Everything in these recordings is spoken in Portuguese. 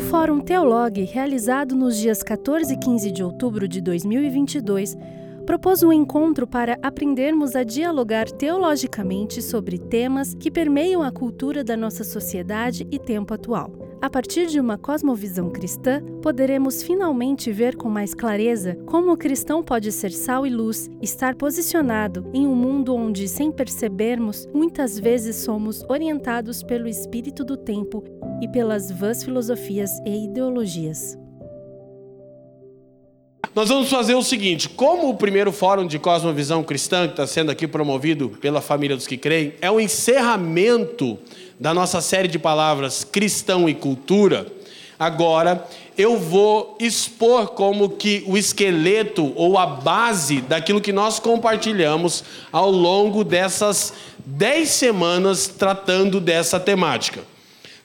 O Fórum Teolog, realizado nos dias 14 e 15 de outubro de 2022, propôs um encontro para aprendermos a dialogar teologicamente sobre temas que permeiam a cultura da nossa sociedade e tempo atual. A partir de uma cosmovisão cristã, poderemos finalmente ver com mais clareza como o cristão pode ser sal e luz, estar posicionado em um mundo onde, sem percebermos, muitas vezes somos orientados pelo espírito do tempo e pelas vãs filosofias e ideologias. Nós vamos fazer o seguinte: como o primeiro fórum de Cosmovisão Cristã, que está sendo aqui promovido pela família dos que creem, é o encerramento da nossa série de palavras Cristão e Cultura, agora eu vou expor como que o esqueleto ou a base daquilo que nós compartilhamos ao longo dessas dez semanas tratando dessa temática.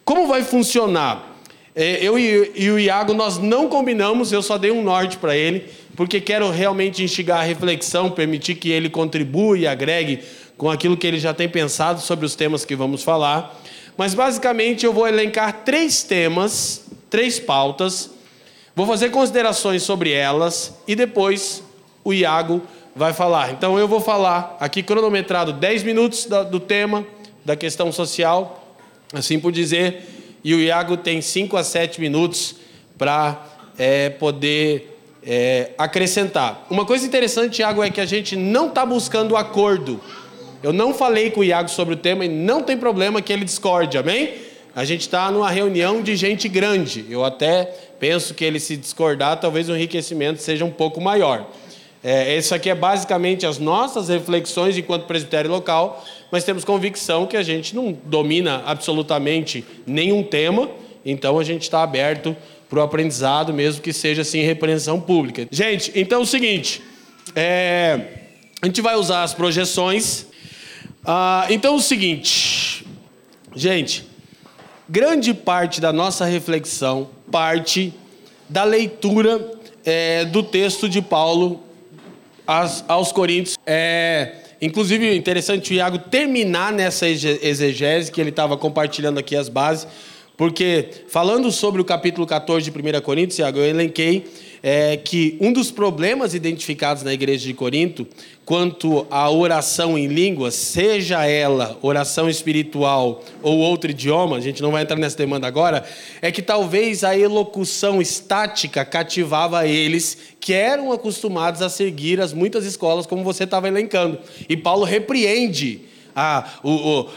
Como vai funcionar? É, eu e o Iago, nós não combinamos, eu só dei um norte para ele, porque quero realmente instigar a reflexão, permitir que ele contribua e agregue com aquilo que ele já tem pensado sobre os temas que vamos falar. Mas basicamente eu vou elencar três temas, três pautas, vou fazer considerações sobre elas e depois o Iago vai falar. Então eu vou falar aqui cronometrado 10 minutos do tema, da questão social, assim por dizer e o Iago tem 5 a 7 minutos para é, poder é, acrescentar. Uma coisa interessante, Iago, é que a gente não está buscando acordo. Eu não falei com o Iago sobre o tema e não tem problema que ele discorde, amém? A gente está numa reunião de gente grande. Eu até penso que ele se discordar, talvez o enriquecimento seja um pouco maior. É, isso aqui é basicamente as nossas reflexões enquanto presbitério local, mas temos convicção que a gente não domina absolutamente nenhum tema, então a gente está aberto para o aprendizado, mesmo que seja assim repreensão pública. Gente, então é o seguinte, é, a gente vai usar as projeções. Ah, então é o seguinte, gente, grande parte da nossa reflexão parte da leitura é, do texto de Paulo aos Coríntios. É, inclusive, interessante o Iago terminar nessa exegese que ele estava compartilhando aqui as bases, porque falando sobre o capítulo 14 de 1 Coríntios, Iago, eu elenquei é, que um dos problemas identificados na igreja de Corinto quanto à oração em línguas, seja ela oração espiritual ou outro idioma, a gente não vai entrar nessa demanda agora, é que talvez a elocução estática cativava eles que eram acostumados a seguir as muitas escolas, como você estava elencando. E Paulo repreende a,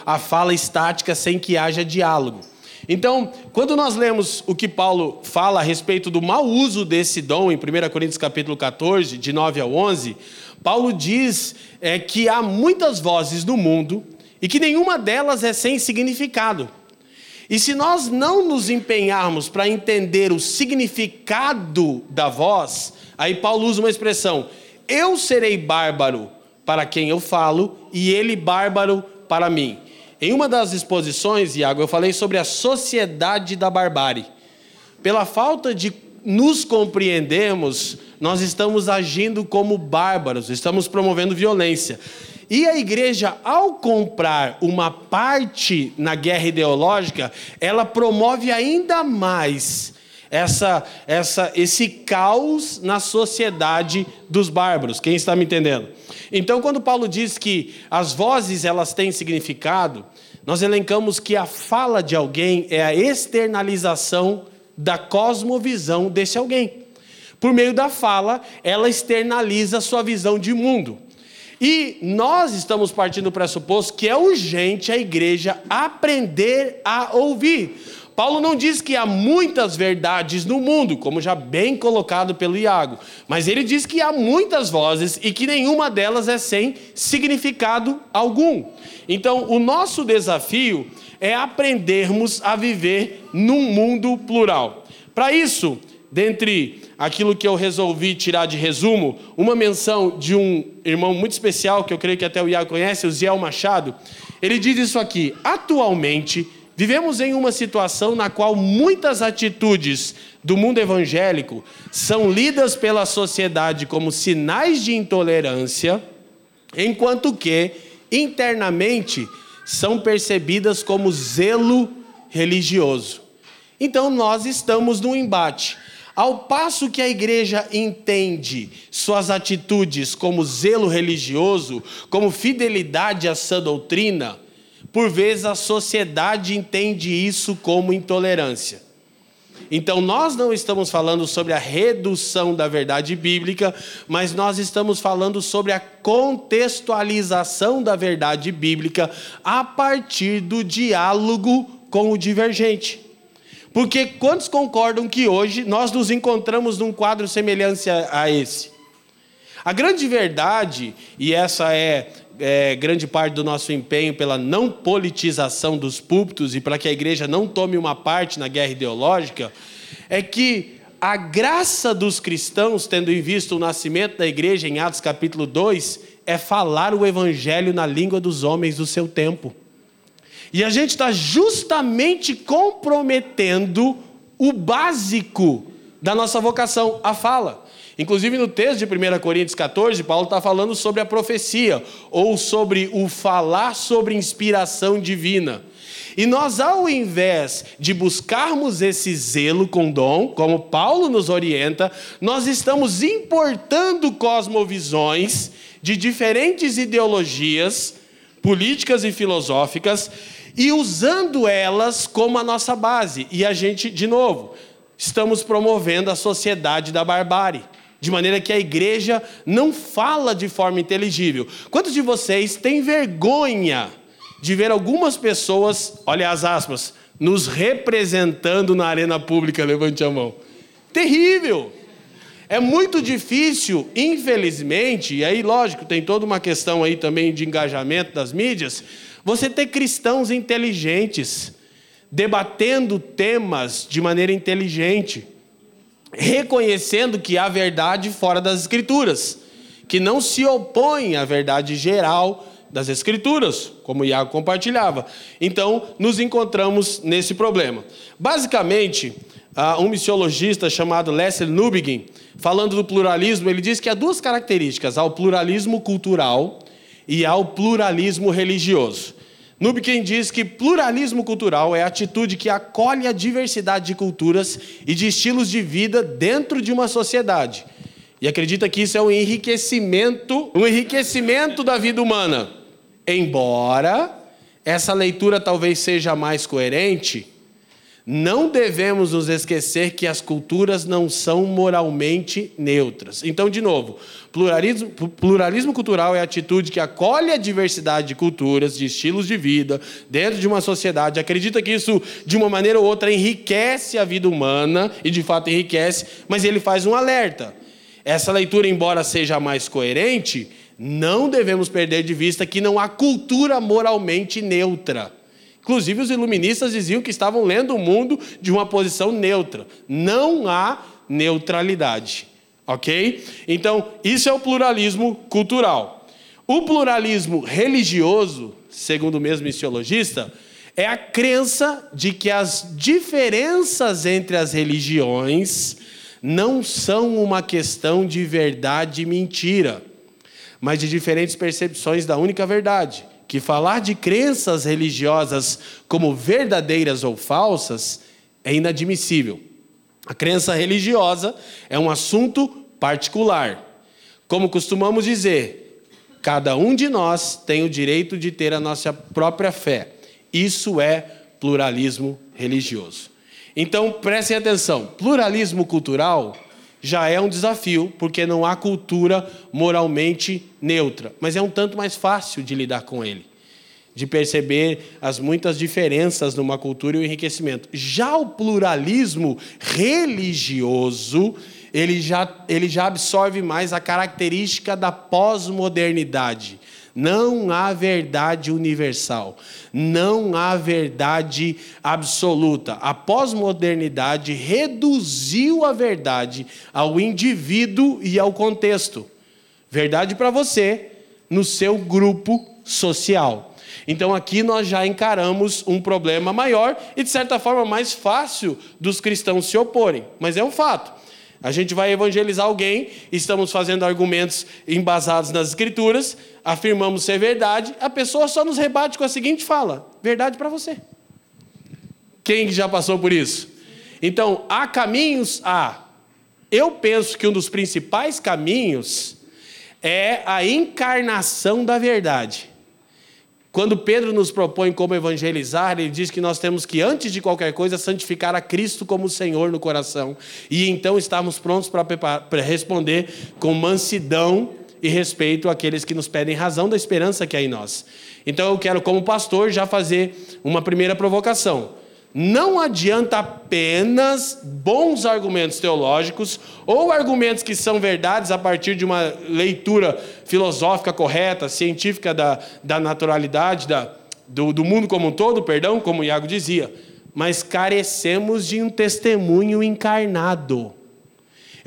a fala estática sem que haja diálogo. Então, quando nós lemos o que Paulo fala a respeito do mau uso desse dom em 1 Coríntios capítulo 14, de 9 ao 11, Paulo diz é, que há muitas vozes no mundo e que nenhuma delas é sem significado. E se nós não nos empenharmos para entender o significado da voz, aí Paulo usa uma expressão: eu serei bárbaro para quem eu falo e ele bárbaro para mim. Em uma das exposições, Iago, eu falei sobre a sociedade da barbárie. Pela falta de nos compreendermos, nós estamos agindo como bárbaros, estamos promovendo violência. E a igreja, ao comprar uma parte na guerra ideológica, ela promove ainda mais essa, essa, esse caos na sociedade dos bárbaros. Quem está me entendendo? Então, quando Paulo diz que as vozes elas têm significado, nós elencamos que a fala de alguém é a externalização da cosmovisão desse alguém. Por meio da fala, ela externaliza a sua visão de mundo. E nós estamos partindo do pressuposto que é urgente a igreja aprender a ouvir. Paulo não diz que há muitas verdades no mundo, como já bem colocado pelo Iago, mas ele diz que há muitas vozes e que nenhuma delas é sem significado algum. Então, o nosso desafio é aprendermos a viver num mundo plural. Para isso, dentre aquilo que eu resolvi tirar de resumo, uma menção de um irmão muito especial, que eu creio que até o Iago conhece, o Ziel Machado. Ele diz isso aqui: atualmente vivemos em uma situação na qual muitas atitudes do mundo evangélico são lidas pela sociedade como sinais de intolerância, enquanto que internamente são percebidas como zelo religioso. Então nós estamos no embate. Ao passo que a igreja entende suas atitudes como zelo religioso, como fidelidade à sã doutrina, por vezes a sociedade entende isso como intolerância. Então, nós não estamos falando sobre a redução da verdade bíblica, mas nós estamos falando sobre a contextualização da verdade bíblica a partir do diálogo com o divergente. Porque quantos concordam que hoje nós nos encontramos num quadro semelhante a esse? A grande verdade, e essa é, é, grande parte do nosso empenho pela não politização dos púlpitos e para que a igreja não tome uma parte na guerra ideológica, é que a graça dos cristãos, tendo em vista o nascimento da igreja em Atos capítulo 2, é falar o evangelho na língua dos homens do seu tempo. E a gente está justamente comprometendo o básico da nossa vocação, a fala. Inclusive no texto de 1 Coríntios 14, Paulo está falando sobre a profecia, ou sobre o falar sobre inspiração divina. E nós, ao invés de buscarmos esse zelo com dom, como Paulo nos orienta, nós estamos importando cosmovisões de diferentes ideologias políticas e filosóficas e usando elas como a nossa base. E a gente, de novo, estamos promovendo a sociedade da barbárie. De maneira que a igreja não fala de forma inteligível. Quantos de vocês têm vergonha de ver algumas pessoas, olha as aspas, nos representando na arena pública? Levante a mão. Terrível! É muito difícil, infelizmente, e aí, lógico, tem toda uma questão aí também de engajamento das mídias, você ter cristãos inteligentes, debatendo temas de maneira inteligente, reconhecendo que há verdade fora das Escrituras, que não se opõe à verdade geral das Escrituras, como Iago compartilhava. Então, nos encontramos nesse problema. Basicamente, um missiologista chamado Leslie Newbegin, falando do pluralismo, ele diz que há duas características ao pluralismo cultural e ao pluralismo religioso. Nubken diz que pluralismo cultural é a atitude que acolhe a diversidade de culturas e de estilos de vida dentro de uma sociedade. E acredita que isso é um enriquecimento, um enriquecimento da vida humana. Embora essa leitura talvez seja mais coerente, não devemos nos esquecer que as culturas não são moralmente neutras. Então, de novo, pluralismo, pluralismo cultural é a atitude que acolhe a diversidade de culturas, de estilos de vida, dentro de uma sociedade, acredita que isso, de uma maneira ou outra, enriquece a vida humana, e de fato enriquece, mas ele faz um alerta. Essa leitura, embora seja mais coerente, não devemos perder de vista que não há cultura moralmente neutra. Inclusive, os iluministas diziam que estavam lendo o mundo de uma posição neutra. Não há neutralidade. Ok? Então, isso é o pluralismo cultural. O pluralismo religioso, segundo o mesmo missiologista, é a crença de que as diferenças entre as religiões não são uma questão de verdade e mentira, mas de diferentes percepções da única verdade que falar de crenças religiosas como verdadeiras ou falsas é inadmissível. A crença religiosa é um assunto particular. Como costumamos dizer, cada um de nós tem o direito de ter a nossa própria fé. Isso é pluralismo religioso. Então, prestem atenção: pluralismo cultural já é um desafio, porque não há cultura moralmente neutra. Mas é um tanto mais fácil de lidar com ele, de perceber as muitas diferenças numa cultura e o enriquecimento. Já o pluralismo religioso, ele já, ele já absorve mais a característica da pós-modernidade não há verdade universal, não há verdade absoluta. A pós-modernidade reduziu a verdade ao indivíduo e ao contexto. Verdade para você, no seu grupo social. Então aqui nós já encaramos um problema maior e, de certa forma, mais fácil dos cristãos se oporem. Mas é um fato. A gente vai evangelizar alguém, estamos fazendo argumentos embasados nas escrituras, afirmamos ser verdade, a pessoa só nos rebate com a seguinte fala: verdade para você. Quem já passou por isso? Então, há caminhos? Há. Eu penso que um dos principais caminhos é a encarnação da verdade. Quando Pedro nos propõe como evangelizar, ele diz que nós temos que, antes de qualquer coisa, santificar a Cristo como Senhor no coração. E então estarmos prontos para responder com mansidão e respeito àqueles que nos pedem razão da esperança que há em nós. Então eu quero, como pastor, já fazer uma primeira provocação. Não adianta apenas bons argumentos teológicos ou argumentos que são verdades a partir de uma leitura filosófica correta, científica da, da naturalidade, da, do, do mundo como um todo, perdão, como Iago dizia, mas carecemos de um testemunho encarnado.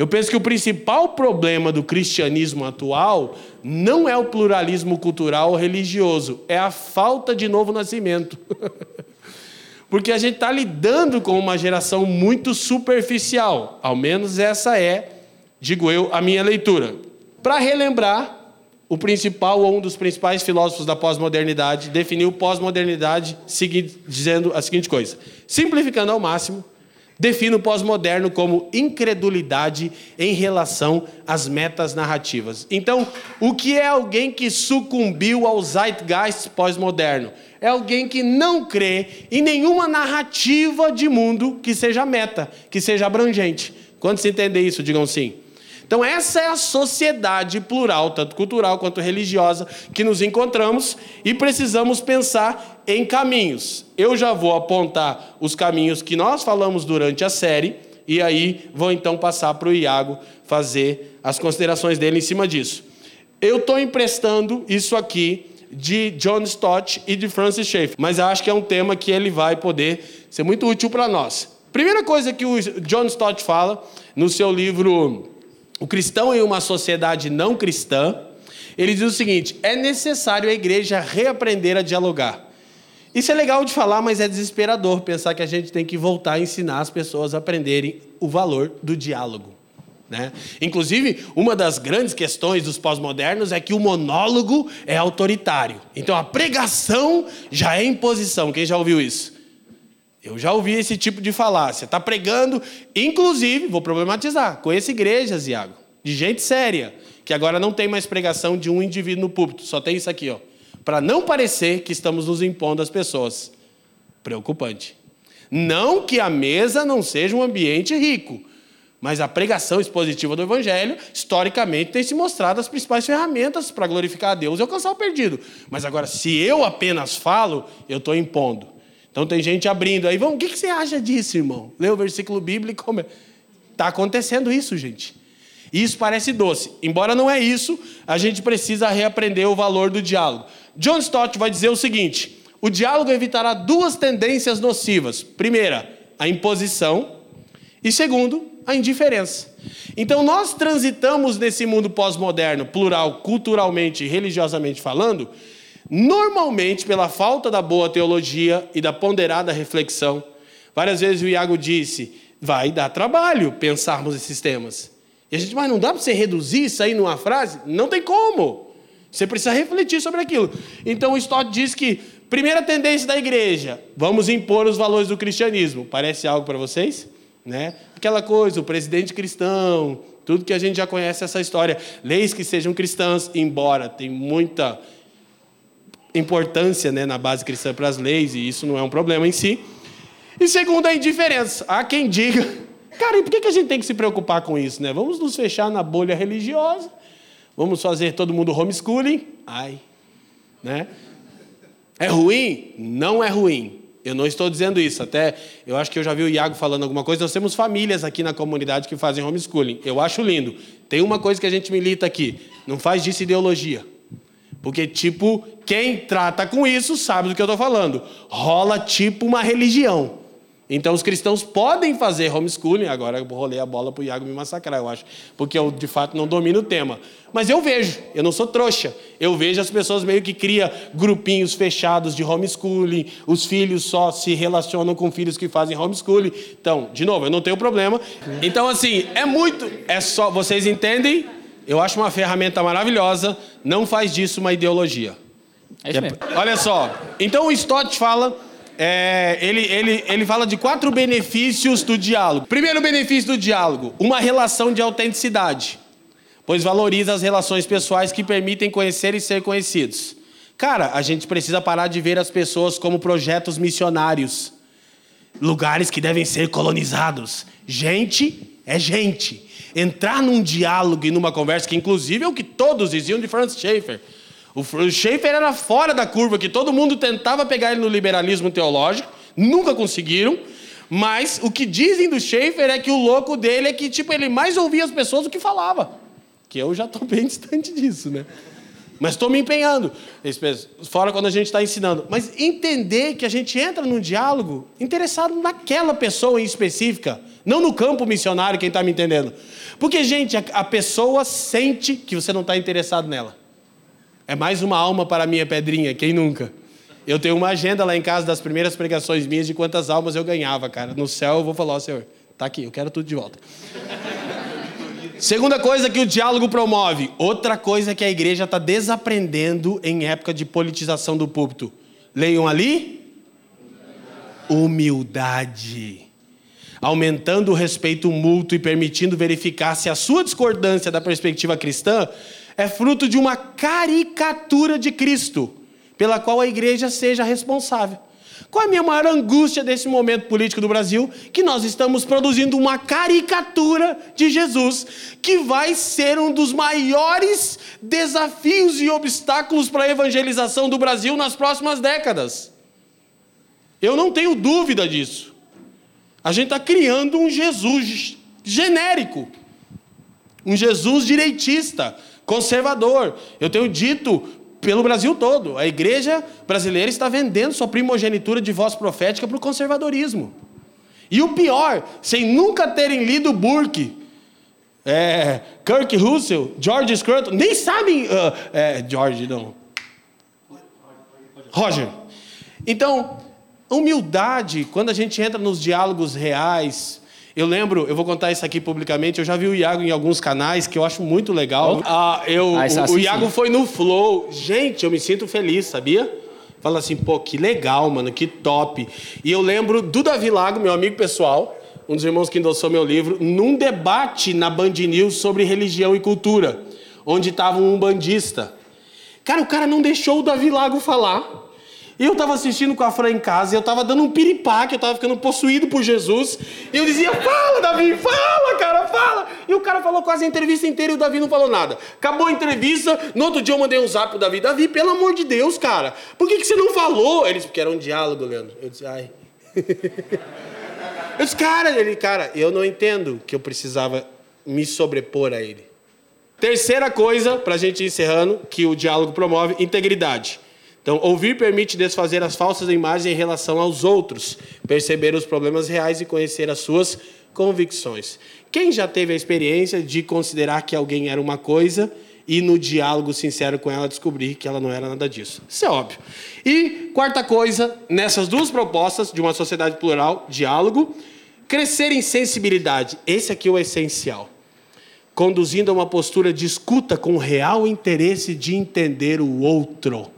Eu penso que o principal problema do cristianismo atual não é o pluralismo cultural ou religioso, é a falta de novo nascimento. Porque a gente está lidando com uma geração muito superficial, ao menos essa é, digo eu, a minha leitura. Para relembrar, o principal ou um dos principais filósofos da pós-modernidade definiu pós-modernidade dizendo a seguinte coisa: simplificando ao máximo, define o pós-moderno como incredulidade em relação às metas narrativas. Então, o que é alguém que sucumbiu ao zeitgeist pós-moderno? É alguém que não crê em nenhuma narrativa de mundo que seja meta, que seja abrangente. Quando se entender isso, digam sim. Então, essa é a sociedade plural, tanto cultural quanto religiosa, que nos encontramos e precisamos pensar em caminhos. Eu já vou apontar os caminhos que nós falamos durante a série, e aí vou então passar para o Iago fazer as considerações dele em cima disso. Eu estou emprestando isso aqui de John Stott e de Francis Schaeffer, mas acho que é um tema que ele vai poder ser muito útil para nós. Primeira coisa que o John Stott fala no seu livro o cristão em uma sociedade não cristã, ele diz o seguinte: é necessário a igreja reaprender a dialogar. Isso é legal de falar, mas é desesperador pensar que a gente tem que voltar a ensinar as pessoas a aprenderem o valor do diálogo. Né? Inclusive, uma das grandes questões dos pós-modernos é que o monólogo é autoritário. Então, a pregação já é imposição. Quem já ouviu isso? Eu já ouvi esse tipo de falácia. Está pregando, inclusive, vou problematizar, conheço igrejas, Iago, de gente séria, que agora não tem mais pregação de um indivíduo no púlpito, só tem isso aqui, ó. Para não parecer que estamos nos impondo às pessoas. Preocupante. Não que a mesa não seja um ambiente rico, mas a pregação expositiva do Evangelho, historicamente, tem se mostrado as principais ferramentas para glorificar a Deus e alcançar o perdido. Mas agora, se eu apenas falo, eu estou impondo. Então tem gente abrindo aí, vamos, o que você acha disso, irmão? Lê o versículo bíblico. Está acontecendo isso, gente. Isso parece doce. Embora não é isso, a gente precisa reaprender o valor do diálogo. John Stott vai dizer o seguinte: o diálogo evitará duas tendências nocivas. Primeira, a imposição. E segundo, a indiferença. Então nós transitamos nesse mundo pós-moderno, plural, culturalmente e religiosamente falando, Normalmente, pela falta da boa teologia e da ponderada reflexão, várias vezes o Iago disse: vai dar trabalho pensarmos esses temas. E a gente, mas não dá para você reduzir isso aí numa frase? Não tem como. Você precisa refletir sobre aquilo. Então o Stott diz que, primeira tendência da igreja, vamos impor os valores do cristianismo. Parece algo para vocês? Né? Aquela coisa, o presidente cristão, tudo que a gente já conhece essa história. Leis que sejam cristãs, embora tem muita importância né, na base cristã para as leis, e isso não é um problema em si. E segundo, a indiferença. Há quem diga, cara, e por que a gente tem que se preocupar com isso? Né? Vamos nos fechar na bolha religiosa, vamos fazer todo mundo homeschooling. Ai, né? É ruim? Não é ruim. Eu não estou dizendo isso. Até eu acho que eu já vi o Iago falando alguma coisa. Nós temos famílias aqui na comunidade que fazem homeschooling. Eu acho lindo. Tem uma coisa que a gente milita aqui: não faz disso ideologia. Porque, tipo, quem trata com isso sabe do que eu estou falando. Rola tipo uma religião. Então, os cristãos podem fazer homeschooling. Agora eu rolei a bola para o Iago me massacrar, eu acho. Porque eu, de fato, não domino o tema. Mas eu vejo, eu não sou trouxa. Eu vejo as pessoas meio que criam grupinhos fechados de homeschooling. Os filhos só se relacionam com filhos que fazem homeschooling. Então, de novo, eu não tenho problema. Então, assim, é muito. É só. Vocês entendem? Eu acho uma ferramenta maravilhosa, não faz disso uma ideologia. É isso mesmo. Olha só, então o Stott fala é, ele, ele, ele fala de quatro benefícios do diálogo. Primeiro benefício do diálogo: uma relação de autenticidade, pois valoriza as relações pessoais que permitem conhecer e ser conhecidos. Cara, a gente precisa parar de ver as pessoas como projetos missionários, lugares que devem ser colonizados. Gente é gente. Entrar num diálogo e numa conversa, que inclusive é o que todos diziam de Franz Schaeffer o Schaeffer era fora da curva, que todo mundo tentava pegar ele no liberalismo teológico, nunca conseguiram. Mas o que dizem do Schaeffer é que o louco dele é que tipo ele mais ouvia as pessoas do que falava. Que eu já estou bem distante disso, né? Mas estou me empenhando. Fora quando a gente está ensinando. Mas entender que a gente entra num diálogo interessado naquela pessoa em específica, não no campo missionário, quem está me entendendo. Porque, gente, a pessoa sente que você não está interessado nela. É mais uma alma para a minha pedrinha, quem nunca? Eu tenho uma agenda lá em casa das primeiras pregações minhas de quantas almas eu ganhava, cara. No céu eu vou falar, ó, Senhor, tá aqui, eu quero tudo de volta. Segunda coisa que o diálogo promove. Outra coisa que a igreja está desaprendendo em época de politização do púlpito. Leiam ali. Humildade. Aumentando o respeito mútuo e permitindo verificar se a sua discordância da perspectiva cristã é fruto de uma caricatura de Cristo, pela qual a igreja seja responsável. Qual é a minha maior angústia desse momento político do Brasil? Que nós estamos produzindo uma caricatura de Jesus, que vai ser um dos maiores desafios e obstáculos para a evangelização do Brasil nas próximas décadas. Eu não tenho dúvida disso. A gente está criando um Jesus genérico, um Jesus direitista, conservador. Eu tenho dito pelo Brasil todo, a igreja brasileira está vendendo sua primogenitura de voz profética para o conservadorismo. E o pior, sem nunca terem lido Burke, é, Kirk Russell, George Scruton, nem sabem. Uh, é, George, não. Roger. Então, humildade, quando a gente entra nos diálogos reais, eu lembro, eu vou contar isso aqui publicamente, eu já vi o Iago em alguns canais, que eu acho muito legal. Ah, eu, ah, o, o Iago foi no Flow. Gente, eu me sinto feliz, sabia? Fala assim, pô, que legal, mano, que top. E eu lembro do Davi Lago, meu amigo pessoal, um dos irmãos que endossou meu livro, num debate na Band News sobre religião e cultura, onde estava um bandista. Cara, o cara não deixou o Davi Lago falar. Eu estava assistindo com a Fran em casa e eu estava dando um piripaque, eu estava ficando possuído por Jesus. E eu dizia: Fala, Davi, fala, cara, fala. E o cara falou quase a entrevista inteira e o Davi não falou nada. Acabou a entrevista, no outro dia eu mandei um zap pro Davi: Davi, pelo amor de Deus, cara, por que, que você não falou? Eles, porque era um diálogo, Leandro. Eu disse: Ai. eu disse: Cara, ele, cara, eu não entendo que eu precisava me sobrepor a ele. Terceira coisa, para a gente ir encerrando, que o diálogo promove: integridade. Então, ouvir permite desfazer as falsas imagens em relação aos outros, perceber os problemas reais e conhecer as suas convicções. Quem já teve a experiência de considerar que alguém era uma coisa e no diálogo sincero com ela descobrir que ela não era nada disso? Isso é óbvio. E quarta coisa, nessas duas propostas de uma sociedade plural, diálogo, crescer em sensibilidade. Esse aqui é o essencial. Conduzindo a uma postura de escuta com real interesse de entender o outro.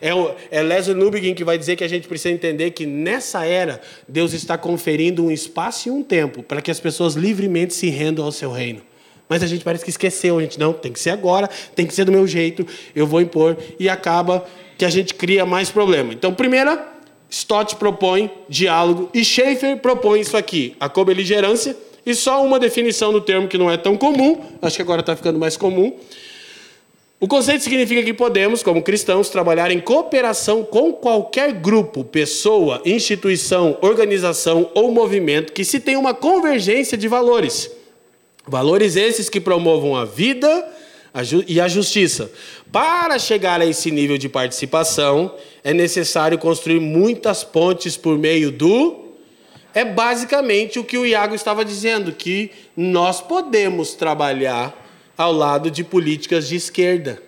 É, o, é Leslie Newbegin que vai dizer que a gente precisa entender que nessa era, Deus está conferindo um espaço e um tempo para que as pessoas livremente se rendam ao seu reino. Mas a gente parece que esqueceu, a gente não, tem que ser agora, tem que ser do meu jeito, eu vou impor, e acaba que a gente cria mais problema. Então, primeira, Stott propõe diálogo e Schaeffer propõe isso aqui, a cobeligerância, e só uma definição do termo que não é tão comum, acho que agora está ficando mais comum, o conceito significa que podemos, como cristãos, trabalhar em cooperação com qualquer grupo, pessoa, instituição, organização ou movimento que se tenha uma convergência de valores. Valores esses que promovam a vida e a justiça. Para chegar a esse nível de participação, é necessário construir muitas pontes por meio do. É basicamente o que o Iago estava dizendo, que nós podemos trabalhar ao lado de políticas de esquerda,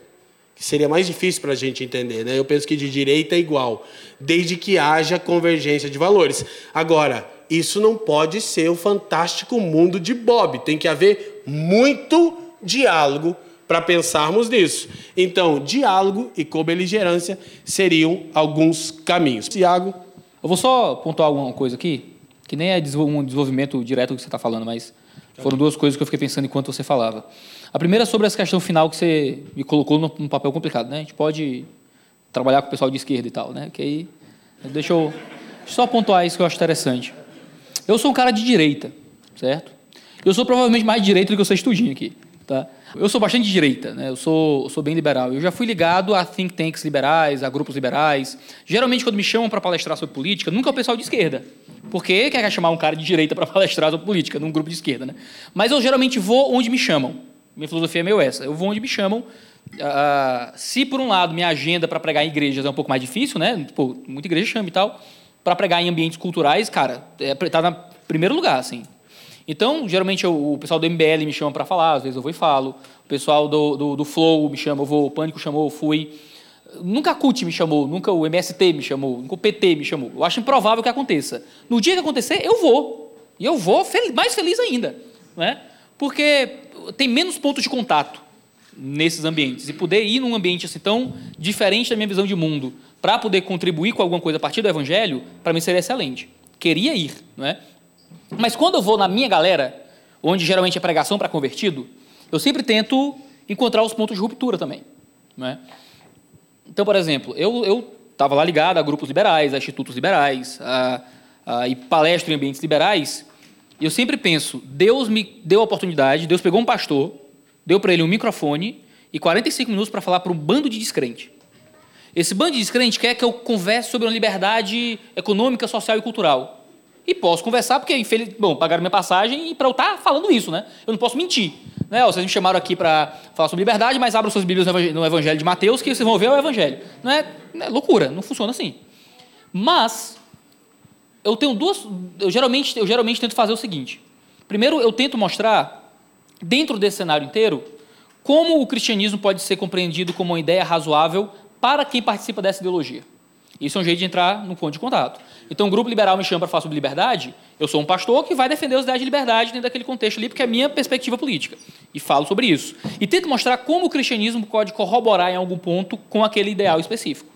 que seria mais difícil para a gente entender. Né? Eu penso que de direita é igual, desde que haja convergência de valores. Agora, isso não pode ser o fantástico mundo de Bob, tem que haver muito diálogo para pensarmos nisso. Então, diálogo e cobeligerância seriam alguns caminhos. Tiago, Eu vou só pontuar alguma coisa aqui, que nem é um desenvolvimento direto que você está falando, mas foram duas coisas que eu fiquei pensando enquanto você falava. A primeira é sobre essa questão final que você me colocou num papel complicado. Né? A gente pode trabalhar com o pessoal de esquerda e tal, né? que aí, deixa eu só pontuar isso que eu acho interessante. Eu sou um cara de direita, certo? Eu sou provavelmente mais de direita do que você estudinho aqui, tá? Eu sou bastante de direita, né? Eu sou, eu sou bem liberal. Eu já fui ligado a think tanks liberais, a grupos liberais. Geralmente, quando me chamam para palestrar sobre política, nunca é o pessoal de esquerda. Porque quer chamar um cara de direita para palestrar sobre política, num grupo de esquerda, né? Mas eu geralmente vou onde me chamam. Minha filosofia é meio essa. Eu vou onde me chamam. Uh, se, por um lado, minha agenda para pregar em igrejas é um pouco mais difícil, né? Pô, muita igreja chama e tal. Para pregar em ambientes culturais, cara, é, tá no primeiro lugar, assim. Então, geralmente, o, o pessoal do MBL me chama para falar, às vezes eu vou e falo. O pessoal do, do, do Flow me chama, eu vou, o Pânico chamou, eu fui. Nunca a CUT me chamou, nunca o MST me chamou, nunca o PT me chamou. Eu acho improvável que aconteça. No dia que acontecer, eu vou. E eu vou mais feliz ainda. Né? Porque tem menos pontos de contato nesses ambientes. E poder ir num ambiente assim tão diferente da minha visão de mundo para poder contribuir com alguma coisa a partir do Evangelho, para mim seria excelente. Queria ir. Não é? Mas quando eu vou na minha galera, onde geralmente é pregação para convertido, eu sempre tento encontrar os pontos de ruptura também. Né? Então, por exemplo, eu estava lá ligado a grupos liberais, a institutos liberais, a, a, e palestro em ambientes liberais, e eu sempre penso, Deus me deu a oportunidade, Deus pegou um pastor, deu para ele um microfone e 45 minutos para falar para um bando de descrente. Esse bando de descrente quer que eu converse sobre uma liberdade econômica, social e cultural. E posso conversar, porque, infeliz... bom, pagaram minha passagem e para eu estar tá falando isso, né? Eu não posso mentir. Né? Vocês me chamaram aqui para falar sobre liberdade, mas abram suas Bíblias no Evangelho de Mateus, que vocês vão ver o Evangelho. Não é, não é loucura, não funciona assim. Mas, eu tenho duas. Eu geralmente, eu geralmente tento fazer o seguinte. Primeiro, eu tento mostrar, dentro desse cenário inteiro, como o cristianismo pode ser compreendido como uma ideia razoável para quem participa dessa ideologia. Isso é um jeito de entrar no ponto de contato. Então, o grupo liberal me chama para falar sobre liberdade, eu sou um pastor que vai defender as ideias de liberdade dentro daquele contexto ali, porque é a minha perspectiva política. E falo sobre isso. E tento mostrar como o cristianismo pode corroborar em algum ponto com aquele ideal específico.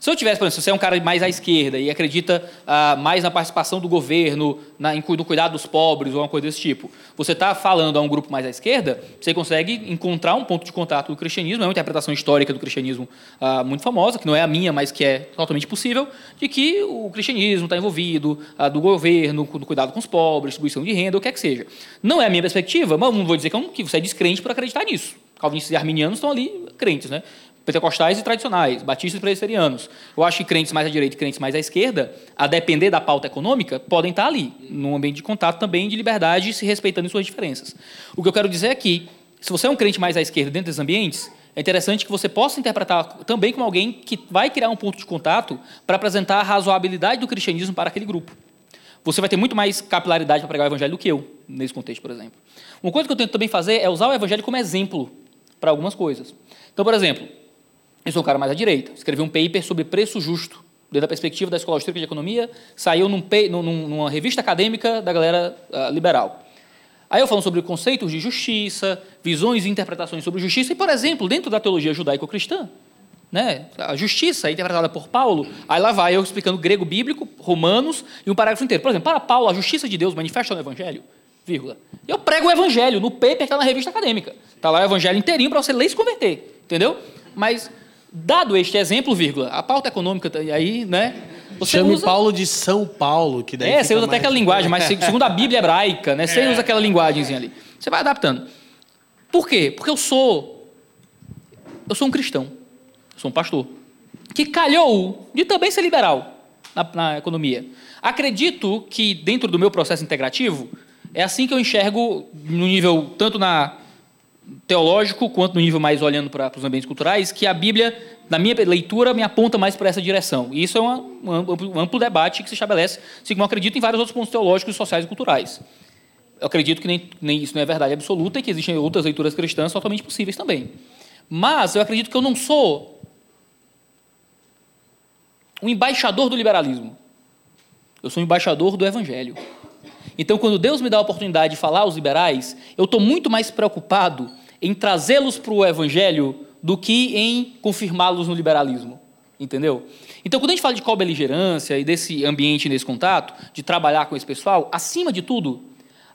Se eu tivesse, por exemplo, se você é um cara mais à esquerda e acredita ah, mais na participação do governo, na, no cuidado dos pobres ou uma coisa desse tipo, você está falando a um grupo mais à esquerda, você consegue encontrar um ponto de contato do cristianismo, é uma interpretação histórica do cristianismo ah, muito famosa, que não é a minha, mas que é totalmente possível, de que o cristianismo está envolvido ah, do governo, no cuidado com os pobres, distribuição de renda, o que é que seja. Não é a minha perspectiva, mas não vou dizer que, eu, que você é descrente por acreditar nisso. Calvinistas e arminianos estão ali crentes, né? Pentecostais e tradicionais, batistas e presbiterianos. Eu acho que crentes mais à direita e crentes mais à esquerda, a depender da pauta econômica, podem estar ali, num ambiente de contato também de liberdade, se respeitando suas diferenças. O que eu quero dizer é que, se você é um crente mais à esquerda dentro desses ambientes, é interessante que você possa interpretar também como alguém que vai criar um ponto de contato para apresentar a razoabilidade do cristianismo para aquele grupo. Você vai ter muito mais capilaridade para pregar o evangelho do que eu, nesse contexto, por exemplo. Uma coisa que eu tento também fazer é usar o evangelho como exemplo para algumas coisas. Então, por exemplo, eu sou um cara mais à direita. Escrevi um paper sobre preço justo, dentro da perspectiva da Escola Austríaca de Economia, saiu num, num, numa revista acadêmica da galera uh, liberal. Aí eu falo sobre conceitos de justiça, visões e interpretações sobre justiça, e, por exemplo, dentro da teologia judaico-cristã, né, a justiça é interpretada por Paulo, aí lá vai eu explicando grego bíblico, romanos e um parágrafo inteiro. Por exemplo, para Paulo, a justiça de Deus manifesta no Evangelho, vírgula. Eu prego o Evangelho no paper que está na revista acadêmica. Está lá o Evangelho inteirinho para você ler e se converter, entendeu? Mas Dado este exemplo, vírgula, a pauta econômica, tá aí, né? Você Chame usa... Paulo de São Paulo, que daí É, você usa até aquela linguagem, mas segundo a Bíblia hebraica, né? Você é. usa aquela linguagemzinha ali. Você vai adaptando. Por quê? Porque eu sou. Eu sou um cristão. Eu sou um pastor. Que calhou de também ser liberal na, na economia. Acredito que dentro do meu processo integrativo, é assim que eu enxergo no nível, tanto na teológico quanto no nível mais olhando para, os ambientes culturais, que a Bíblia, na minha leitura, me aponta mais para essa direção. E isso é uma, um, amplo, debate que se estabelece, como eu acredito em vários outros pontos teológicos, sociais e culturais. Eu acredito que nem, nem isso não é verdade absoluta e que existem outras leituras cristãs totalmente possíveis também. Mas eu acredito que eu não sou um embaixador do liberalismo. Eu sou um embaixador do evangelho. Então, quando Deus me dá a oportunidade de falar aos liberais, eu estou muito mais preocupado em trazê-los para o evangelho do que em confirmá-los no liberalismo. Entendeu? Então, quando a gente fala de co-beligerância e desse ambiente nesse contato, de trabalhar com esse pessoal, acima de tudo,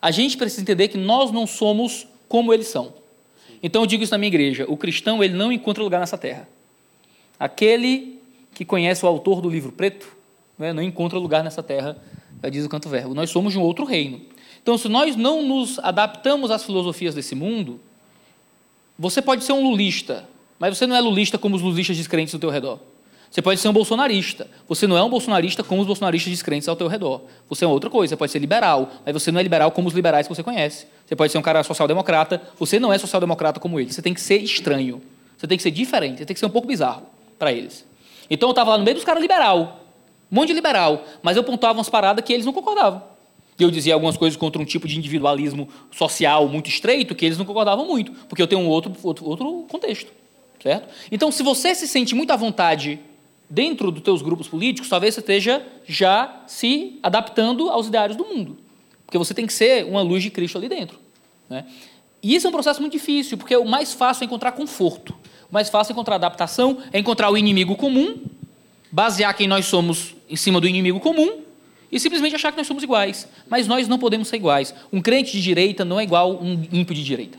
a gente precisa entender que nós não somos como eles são. Então, eu digo isso na minha igreja: o cristão ele não encontra lugar nessa terra. Aquele que conhece o autor do livro preto né, não encontra lugar nessa terra, diz o canto verbo. Nós somos de um outro reino. Então, se nós não nos adaptamos às filosofias desse mundo, você pode ser um lulista, mas você não é lulista como os lulistas descrentes do teu redor. Você pode ser um bolsonarista. Você não é um bolsonarista como os bolsonaristas descrentes ao teu redor. Você é outra coisa. Você pode ser liberal, mas você não é liberal como os liberais que você conhece. Você pode ser um cara social-democrata. Você não é social-democrata como eles. Você tem que ser estranho. Você tem que ser diferente. Você tem que ser um pouco bizarro para eles. Então eu estava lá no meio dos caras liberal. Um monte de liberal. Mas eu pontuava umas paradas que eles não concordavam. Eu dizia algumas coisas contra um tipo de individualismo social muito estreito que eles não concordavam muito. Porque eu tenho um outro, outro, outro contexto. Certo? Então, se você se sente muito à vontade dentro dos teus grupos políticos, talvez você esteja já se adaptando aos ideários do mundo. Porque você tem que ser uma luz de Cristo ali dentro. Né? E isso é um processo muito difícil, porque o mais fácil é encontrar conforto. O mais fácil é encontrar adaptação, é encontrar o inimigo comum, basear quem nós somos em cima do inimigo comum e simplesmente achar que nós somos iguais. Mas nós não podemos ser iguais. Um crente de direita não é igual um ímpio de direita.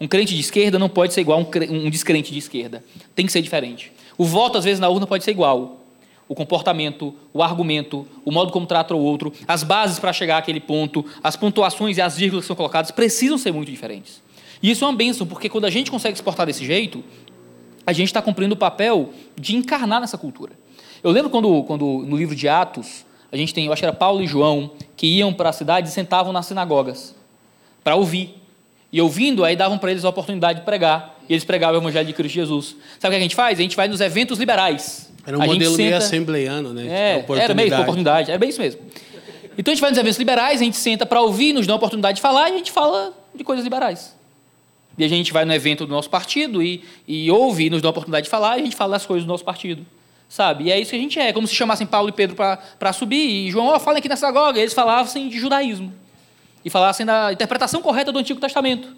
Um crente de esquerda não pode ser igual um descrente de esquerda. Tem que ser diferente. O voto, às vezes, na urna pode ser igual. O comportamento, o argumento, o modo como trata o outro, as bases para chegar àquele ponto, as pontuações e as vírgulas que são colocadas precisam ser muito diferentes. E isso é uma benção, porque quando a gente consegue exportar desse jeito, a gente está cumprindo o papel de encarnar nessa cultura. Eu lembro quando, quando no livro de Atos, a gente tem, eu acho que era Paulo e João, que iam para a cidade e sentavam nas sinagogas para ouvir. E ouvindo, aí davam para eles a oportunidade de pregar e eles pregavam o evangelho de Cristo Jesus. Sabe o que a gente faz? A gente vai nos eventos liberais. Era um a modelo meio senta... assembleiano, né? É, era meio oportunidade, é bem isso mesmo. Então a gente vai nos eventos liberais, a gente senta para ouvir, nos dá a oportunidade de falar e a gente fala de coisas liberais. E a gente vai no evento do nosso partido e, e ouve, nos dá a oportunidade de falar e a gente fala das coisas do nosso partido. Sabe? E é isso que a gente é. Como se chamassem Paulo e Pedro para subir e João, ó, oh, falem aqui na sinagoga. E eles falassem de judaísmo. E falassem da interpretação correta do Antigo Testamento.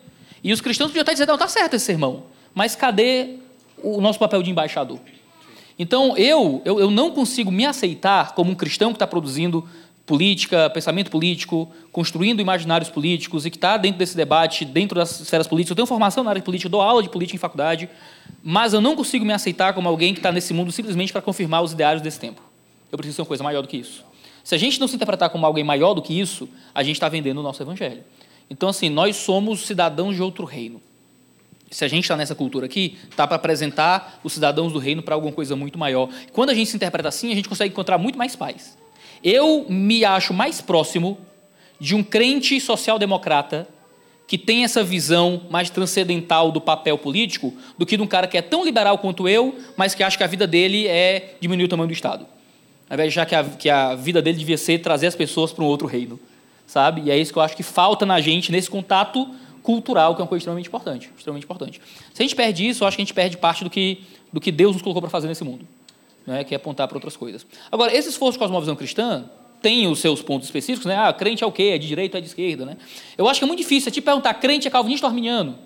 E os cristãos podiam até dizer, não, está certo esse sermão. Mas cadê o nosso papel de embaixador? Então, eu, eu, eu não consigo me aceitar como um cristão que está produzindo política, pensamento político, construindo imaginários políticos e que está dentro desse debate, dentro das esferas políticas. Eu tenho formação na área de política, dou aula de política em faculdade, mas eu não consigo me aceitar como alguém que está nesse mundo simplesmente para confirmar os ideários desse tempo. Eu preciso ser uma coisa maior do que isso. Se a gente não se interpretar como alguém maior do que isso, a gente está vendendo o nosso evangelho. Então, assim, nós somos cidadãos de outro reino se a gente está nessa cultura aqui, está para apresentar os cidadãos do reino para alguma coisa muito maior. Quando a gente se interpreta assim, a gente consegue encontrar muito mais paz. Eu me acho mais próximo de um crente social-democrata que tem essa visão mais transcendental do papel político do que de um cara que é tão liberal quanto eu, mas que acha que a vida dele é diminuir o tamanho do Estado. Ao invés de achar que a, que a vida dele devia ser trazer as pessoas para um outro reino. Sabe? E é isso que eu acho que falta na gente, nesse contato cultural, que é uma coisa extremamente importante. Extremamente importante. Se a gente perde isso, eu acho que a gente perde parte do que, do que Deus nos colocou para fazer nesse mundo, né? que é apontar para outras coisas. Agora, esse esforço de cosmovisão cristã tem os seus pontos específicos, né? Ah, crente é o quê? É de direita ou é de esquerda, né? Eu acho que é muito difícil. É te perguntar, crente é calvinista ou arminiano?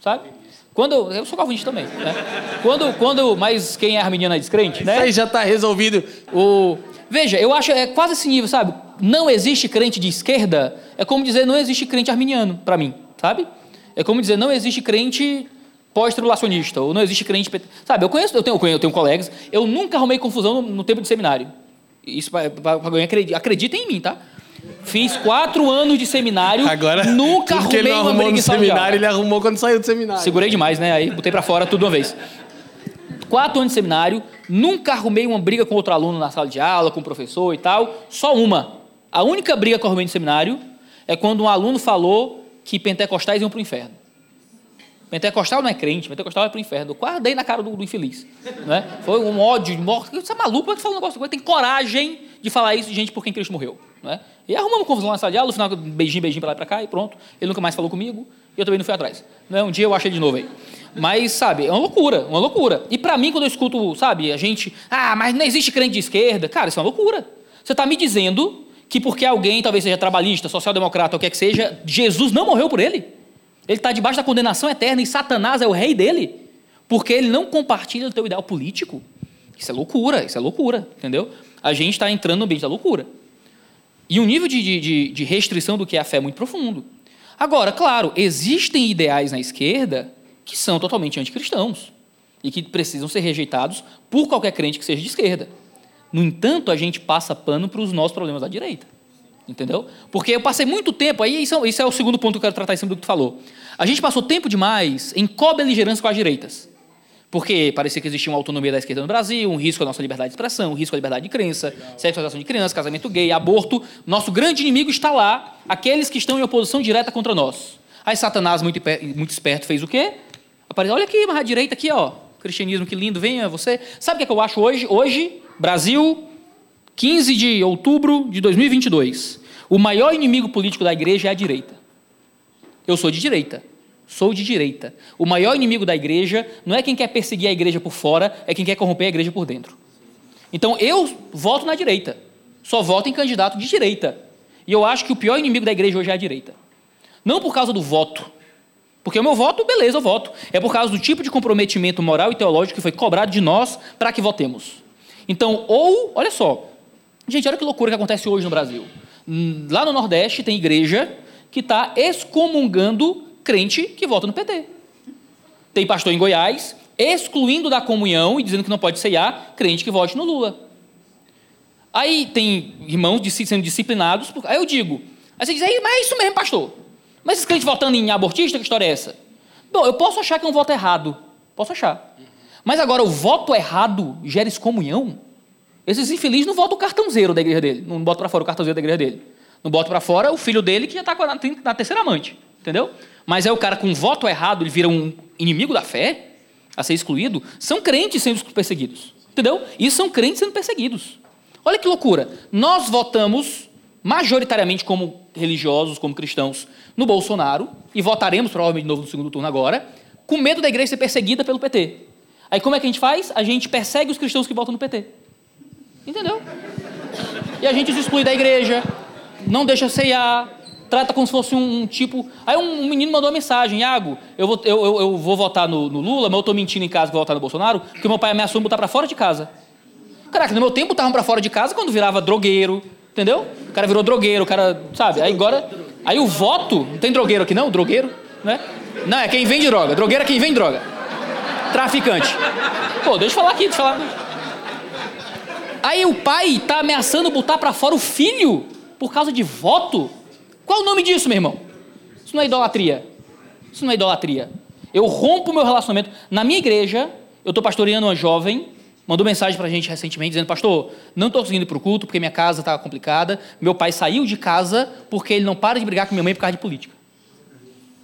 Sabe? Quando, eu sou calvinista também, né? Quando, quando, mas quem é arminiano é descrente, né? Isso aí já está resolvido. O, veja, eu acho é quase esse nível, sabe? Não existe crente de esquerda, é como dizer não existe crente arminiano, para mim sabe? É como dizer, não existe crente pós-tribulacionista, ou não existe crente... Sabe, eu conheço, eu tenho, eu tenho colegas, eu nunca arrumei confusão no, no tempo de seminário. Isso para alguém acredita, acredita em mim, tá? Fiz quatro anos de seminário, Agora, nunca arrumei ele não uma arrumou no seminário, ele arrumou quando saiu do seminário. Segurei demais, né? Aí botei para fora tudo uma vez. Quatro anos de seminário, nunca arrumei uma briga com outro aluno na sala de aula, com o professor e tal, só uma. A única briga que eu arrumei no seminário é quando um aluno falou que pentecostais iam para o inferno. Pentecostal não é crente, pentecostal é para o inferno. Quase dei na cara do, do infeliz. Né? Foi um ódio, morte. Você é maluco, é que fala um negócio? Tem coragem de falar isso de gente por quem Cristo morreu. Né? E arrumamos confusão na sala de aula, no final, beijinho, beijinho para lá e para cá, e pronto. Ele nunca mais falou comigo, e eu também não fui atrás. Né? Um dia eu achei de novo aí. Mas, sabe, é uma loucura, uma loucura. E para mim, quando eu escuto, sabe, a gente, ah, mas não existe crente de esquerda, cara, isso é uma loucura. Você está me dizendo que porque alguém talvez seja trabalhista, social-democrata, ou o que é que seja, Jesus não morreu por ele. Ele está debaixo da condenação eterna e Satanás é o rei dele, porque ele não compartilha o teu ideal político. Isso é loucura, isso é loucura, entendeu? A gente está entrando no ambiente da loucura. E um nível de, de, de restrição do que é a fé é muito profundo. Agora, claro, existem ideais na esquerda que são totalmente anticristãos e que precisam ser rejeitados por qualquer crente que seja de esquerda. No entanto, a gente passa pano para os nossos problemas da direita. Entendeu? Porque eu passei muito tempo, aí isso, isso é o segundo ponto que eu quero tratar em cima do que tu falou. A gente passou tempo demais em co-beligerância com as direitas. Porque parecia que existia uma autonomia da esquerda no Brasil, um risco à nossa liberdade de expressão, um risco à liberdade de crença, sexualização de crianças, casamento gay, aborto. Nosso grande inimigo está lá, aqueles que estão em oposição direta contra nós. Aí Satanás, muito, muito esperto, fez o quê? Apareceu, olha aqui, mas a direita aqui, ó. Cristianismo, que lindo, venha você. Sabe o que, é que eu acho hoje? Hoje, Brasil, 15 de outubro de 2022. O maior inimigo político da igreja é a direita. Eu sou de direita. Sou de direita. O maior inimigo da igreja não é quem quer perseguir a igreja por fora, é quem quer corromper a igreja por dentro. Então eu voto na direita. Só voto em candidato de direita. E eu acho que o pior inimigo da igreja hoje é a direita. Não por causa do voto. Porque o meu voto, beleza, eu voto. É por causa do tipo de comprometimento moral e teológico que foi cobrado de nós para que votemos. Então, ou, olha só. Gente, olha que loucura que acontece hoje no Brasil. Hum, lá no Nordeste tem igreja que está excomungando crente que vota no PT. Tem pastor em Goiás excluindo da comunhão e dizendo que não pode ceiar crente que vote no Lula. Aí tem irmãos sendo disciplinados. Por... Aí eu digo, aí você diz, mas é isso mesmo, pastor. Mas esse crente votando em abortista, que história é essa? Bom, eu posso achar que é um voto errado. Posso achar. Mas agora, o voto errado gera excomunhão? Esses infelizes não votam o cartãozeiro da igreja dele. Não botam para fora o cartãozeiro da igreja dele. Não botam para fora o filho dele que já está na terceira amante. Entendeu? Mas é o cara com voto errado, ele vira um inimigo da fé, a ser excluído. São crentes sendo perseguidos. Entendeu? E são crentes sendo perseguidos. Olha que loucura. Nós votamos majoritariamente como religiosos, como cristãos, no Bolsonaro, e votaremos provavelmente de novo no segundo turno agora, com medo da igreja ser perseguida pelo PT. Aí como é que a gente faz? A gente persegue os cristãos que votam no PT. Entendeu? E a gente os exclui da igreja, não deixa ceiar, trata como se fosse um, um tipo. Aí um, um, menino mandou uma mensagem: Iago, eu vou, eu, eu, eu vou votar no, no, Lula, mas eu estou mentindo em casa que vou votar no Bolsonaro, porque meu pai ameaçou me botar para fora de casa. Caraca, no meu tempo estavam para fora de casa quando virava drogueiro, entendeu? O cara virou drogueiro, o cara, sabe? Aí agora. Aí o voto. Não tem drogueiro aqui não? Drogueiro? Né? Não, é quem vende droga. Drogueiro é quem vende droga. Traficante. Pô, deixa eu falar aqui, deixa eu falar. Aí o pai tá ameaçando botar para fora o filho por causa de voto. Qual o nome disso, meu irmão? Isso não é idolatria. Isso não é idolatria. Eu rompo o meu relacionamento. Na minha igreja, eu estou pastoreando uma jovem, mandou mensagem para a gente recentemente dizendo: Pastor, não estou conseguindo ir para o culto porque minha casa está complicada. Meu pai saiu de casa porque ele não para de brigar com minha mãe por causa de política.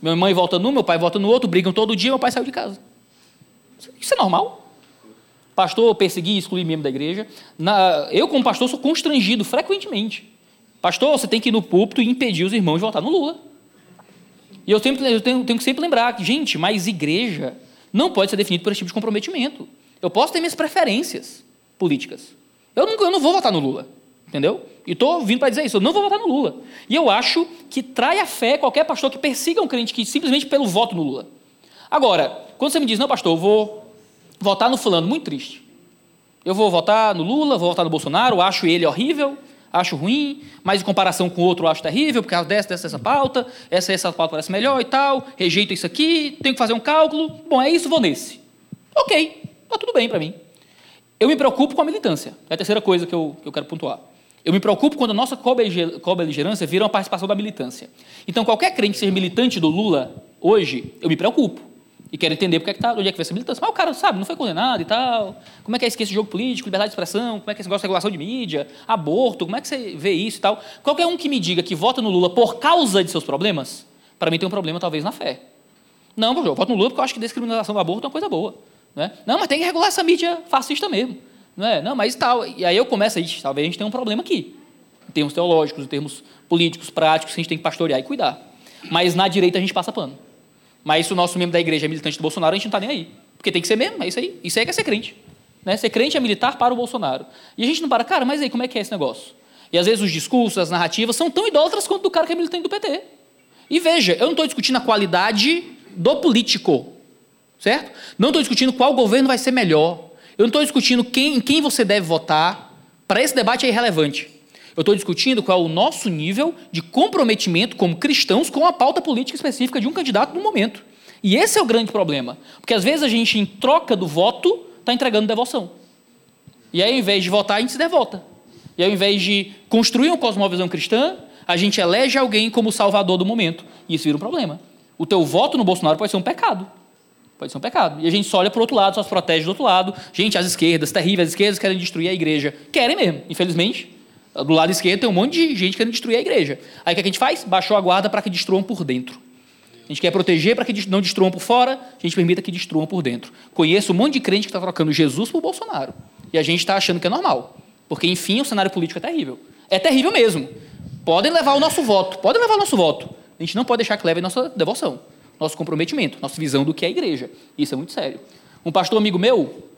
Minha mãe volta num, meu pai volta no outro, brigam todo dia, meu pai saiu de casa. Isso é normal. Pastor, perseguir e excluir membro da igreja. Na, eu, como pastor, sou constrangido frequentemente. Pastor, você tem que ir no púlpito e impedir os irmãos de votar no Lula. E eu, sempre, eu tenho, tenho que sempre lembrar que, gente, mas igreja não pode ser definido por esse tipo de comprometimento. Eu posso ter minhas preferências políticas. Eu não, eu não vou votar no Lula. Entendeu? E estou vindo para dizer isso, eu não vou votar no Lula. E eu acho que trai a fé qualquer pastor que persiga um crente que simplesmente pelo voto no Lula. Agora, quando você me diz, não, pastor, eu vou votar no fulano, muito triste. Eu vou votar no Lula, vou votar no Bolsonaro, acho ele horrível, acho ruim, mas em comparação com o outro acho terrível, porque dessa, dessa, essa pauta, essa, essa pauta parece melhor e tal, rejeito isso aqui, tenho que fazer um cálculo, bom, é isso, vou nesse. Ok, tá tudo bem para mim. Eu me preocupo com a militância, é a terceira coisa que eu, que eu quero pontuar. Eu me preocupo quando a nossa co-beligerância vira uma participação da militância. Então, qualquer crente seja militante do Lula, hoje, eu me preocupo. E quero entender porque é que tá, onde é que vai ser militância. Mas o cara, sabe, não foi condenado e tal. Como é que é esse jogo político, liberdade de expressão, como é que é esse negócio de regulação de mídia, aborto, como é que você vê isso e tal. Qualquer um que me diga que vota no Lula por causa de seus problemas, para mim tem um problema talvez na fé. Não, eu voto no Lula porque eu acho que descriminalização do aborto é uma coisa boa. Né? Não, mas tem que regular essa mídia fascista mesmo. Não, é? não mas tal. E aí eu começo a dizer, talvez a gente tenha um problema aqui. Em termos teológicos, em termos políticos, práticos, a gente tem que pastorear e cuidar. Mas na direita a gente passa pano. Mas se o nosso membro da igreja é militante do Bolsonaro, a gente não está nem aí. Porque tem que ser mesmo, é isso aí. Isso aí que é ser crente. Né? Ser crente é militar para o Bolsonaro. E a gente não para, cara, mas aí como é que é esse negócio? E às vezes os discursos, as narrativas são tão idólatras quanto do cara que é militante do PT. E veja, eu não estou discutindo a qualidade do político, certo? Não estou discutindo qual governo vai ser melhor. Eu não estou discutindo quem, em quem você deve votar. Para esse debate é irrelevante. Eu estou discutindo qual é o nosso nível de comprometimento como cristãos com a pauta política específica de um candidato no momento. E esse é o grande problema. Porque às vezes a gente, em troca do voto, está entregando devoção. E aí, ao invés de votar, a gente se devota. E ao invés de construir uma cosmovisão cristã, a gente elege alguém como salvador do momento. E isso vira um problema. O teu voto no Bolsonaro pode ser um pecado. Pode ser um pecado. E a gente só olha para o outro lado, só se protege do outro lado. Gente, as esquerdas, terríveis, as esquerdas querem destruir a igreja. Querem mesmo, infelizmente. Do lado esquerdo tem um monte de gente querendo destruir a igreja. Aí o que a gente faz? Baixou a guarda para que destruam por dentro. A gente quer proteger para que não destruam por fora, a gente permita que destruam por dentro. Conheço um monte de crente que está trocando Jesus por Bolsonaro. E a gente está achando que é normal. Porque, enfim, o cenário político é terrível. É terrível mesmo. Podem levar o nosso voto, podem levar o nosso voto. A gente não pode deixar que leve a nossa devoção, nosso comprometimento, nossa visão do que é a igreja. Isso é muito sério. Um pastor amigo meu,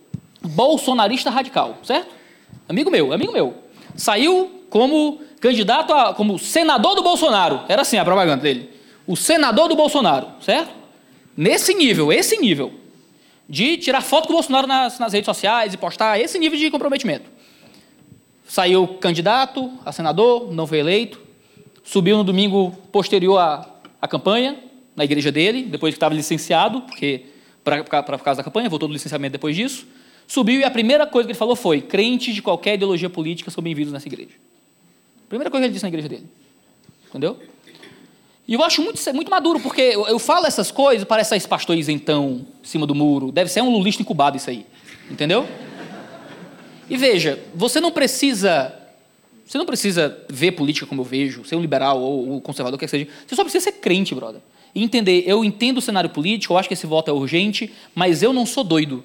bolsonarista radical, certo? Amigo meu, amigo meu. Saiu como candidato a, como senador do Bolsonaro. Era assim a propaganda dele. O senador do Bolsonaro, certo? Nesse nível, esse nível. De tirar foto com o Bolsonaro nas, nas redes sociais e postar esse nível de comprometimento. Saiu candidato a senador, não foi eleito. Subiu no domingo posterior à, à campanha, na igreja dele, depois que estava licenciado, porque para causa da campanha, voltou do licenciamento depois disso. Subiu e a primeira coisa que ele falou foi: crentes de qualquer ideologia política são bem-vindos nessa igreja. Primeira coisa que ele disse na igreja dele. Entendeu? E eu acho muito, muito maduro, porque eu, eu falo essas coisas, parece esse pastor isentão em cima do muro. Deve ser um lulista incubado isso aí. Entendeu? E veja, você não precisa. Você não precisa ver política como eu vejo, ser um liberal ou um conservador, que seja. Você só precisa ser crente, brother. E entender, eu entendo o cenário político, eu acho que esse voto é urgente, mas eu não sou doido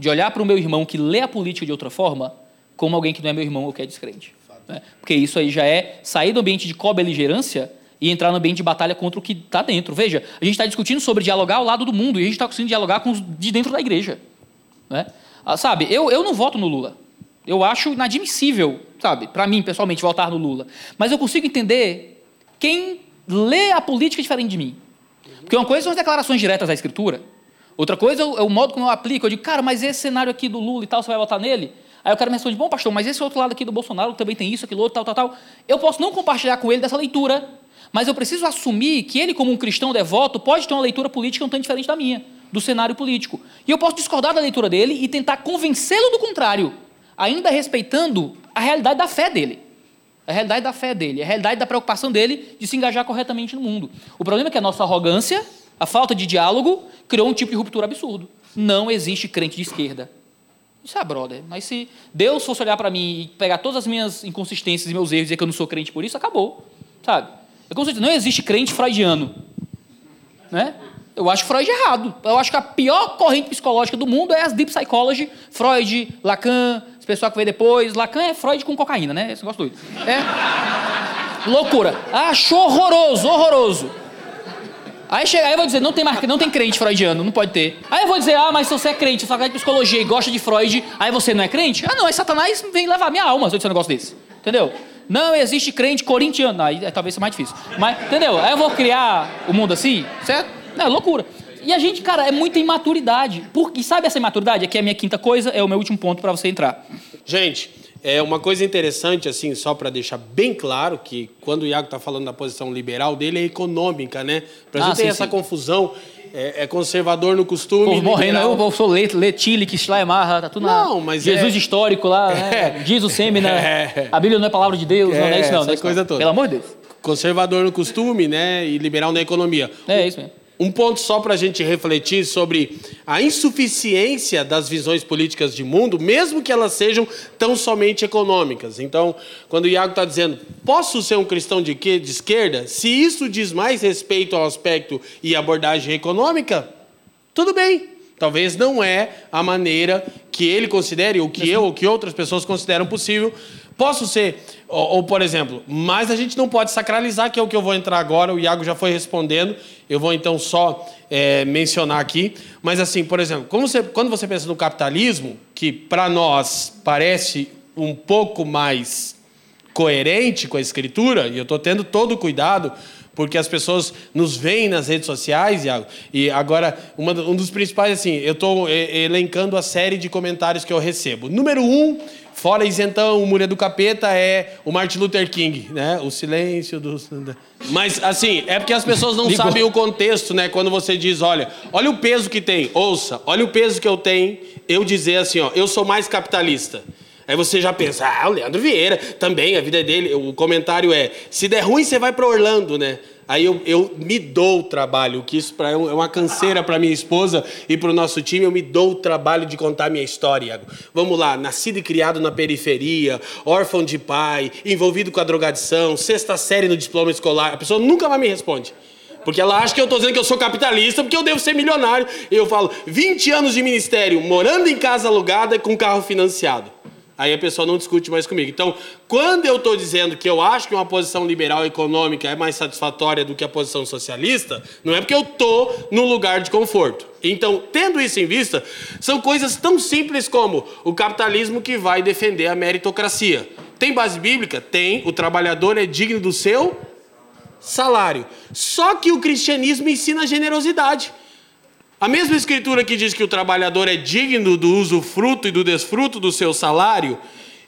de olhar para o meu irmão que lê a política de outra forma como alguém que não é meu irmão ou que é descrente. Né? Porque isso aí já é sair do ambiente de co-beligerância e entrar no ambiente de batalha contra o que está dentro. Veja, a gente está discutindo sobre dialogar ao lado do mundo e a gente está conseguindo dialogar com os de dentro da igreja. Né? Ah, sabe, eu, eu não voto no Lula. Eu acho inadmissível, sabe, para mim, pessoalmente, votar no Lula. Mas eu consigo entender quem lê a política diferente de mim. Porque uma coisa são as declarações diretas da Escritura, outra coisa é o, é o modo como eu aplico. Eu digo, cara, mas esse cenário aqui do Lula e tal, você vai votar nele? Aí o cara me responde, bom, pastor, mas esse outro lado aqui do Bolsonaro também tem isso, aquilo outro, tal, tal, tal. Eu posso não compartilhar com ele dessa leitura, mas eu preciso assumir que ele, como um cristão devoto, pode ter uma leitura política um tanto diferente da minha, do cenário político. E eu posso discordar da leitura dele e tentar convencê-lo do contrário ainda respeitando a realidade da fé dele. A realidade da fé dele, a realidade da preocupação dele de se engajar corretamente no mundo. O problema é que a nossa arrogância, a falta de diálogo, criou um tipo de ruptura absurdo. Não existe crente de esquerda. Isso é, brother. Mas se Deus fosse olhar para mim e pegar todas as minhas inconsistências e meus erros e dizer que eu não sou crente por isso, acabou. Sabe? Eu consigo, não existe crente freudiano. Né? Eu acho Freud errado. Eu acho que a pior corrente psicológica do mundo é as deep psychology, Freud, Lacan, pessoal que veio depois. Lacan é Freud com cocaína, né? Esse negócio doido. É. Loucura. Achou horroroso, horroroso. Aí, chega, aí eu vou dizer, não tem, marca, não tem crente freudiano, não pode ter. Aí eu vou dizer, ah, mas se você é crente, você de psicologia e gosta de Freud, aí você não é crente? Ah, não, aí Satanás vem levar minha alma se eu disser um negócio desse. Entendeu? Não existe crente corintiano. Aí talvez seja mais difícil. Mas, entendeu? Aí eu vou criar o mundo assim, certo? Não, é loucura. E a gente, cara, é muita imaturidade. Por, e sabe essa imaturidade? Aqui é a minha quinta coisa, é o meu último ponto para você entrar. Gente, é uma coisa interessante, assim, só para deixar bem claro que quando o Iago está falando da posição liberal dele é econômica, né? Para ah, não ter essa sim. confusão. É, é, conservador no costume. Morrendo, eu, eu sou Let, Letilic, Schleiermacher, tá tudo não, na. Mas Jesus é... histórico lá, né? Jesus Semi, né? É... A Bíblia não é palavra de Deus, é, não, não é isso não. Essa não é coisa não. toda. Pelo amor de Deus. Conservador no costume, né? E liberal na economia. É isso mesmo. Um ponto só para a gente refletir sobre a insuficiência das visões políticas de mundo, mesmo que elas sejam tão somente econômicas. Então, quando o Iago está dizendo, posso ser um cristão de, quê? de esquerda? Se isso diz mais respeito ao aspecto e abordagem econômica, tudo bem. Talvez não é a maneira que ele considere, ou que eu, ou que outras pessoas consideram possível. Posso ser, ou, ou, por exemplo, mas a gente não pode sacralizar, que é o que eu vou entrar agora, o Iago já foi respondendo, eu vou então só é, mencionar aqui. Mas assim, por exemplo, você, quando você pensa no capitalismo, que para nós parece um pouco mais coerente com a escritura, e eu estou tendo todo o cuidado, porque as pessoas nos veem nas redes sociais, Iago, e agora, uma, um dos principais, assim, eu estou elencando a série de comentários que eu recebo. Número um, fora isentão, o mulher do capeta é o Martin Luther King, né? O silêncio do... Mas, assim, é porque as pessoas não sabem o contexto, né? Quando você diz, olha, olha o peso que tem, ouça, olha o peso que eu tenho, eu dizer assim, ó, eu sou mais capitalista. Aí você já pensa, ah, o Leandro Vieira também, a vida é dele. O comentário é: se der ruim, você vai para Orlando, né? Aí eu, eu me dou o trabalho, que isso pra, é uma canseira para minha esposa e para o nosso time, eu me dou o trabalho de contar minha história. Vamos lá, nascido e criado na periferia, órfão de pai, envolvido com a drogadição, sexta série no diploma escolar. A pessoa nunca mais me responde. Porque ela acha que eu estou dizendo que eu sou capitalista porque eu devo ser milionário. E eu falo, 20 anos de ministério, morando em casa alugada com carro financiado. Aí a pessoa não discute mais comigo. Então, quando eu estou dizendo que eu acho que uma posição liberal econômica é mais satisfatória do que a posição socialista, não é porque eu estou no lugar de conforto. Então, tendo isso em vista, são coisas tão simples como o capitalismo que vai defender a meritocracia. Tem base bíblica? Tem. O trabalhador é digno do seu salário. Só que o cristianismo ensina generosidade. A mesma escritura que diz que o trabalhador é digno do usufruto e do desfruto do seu salário,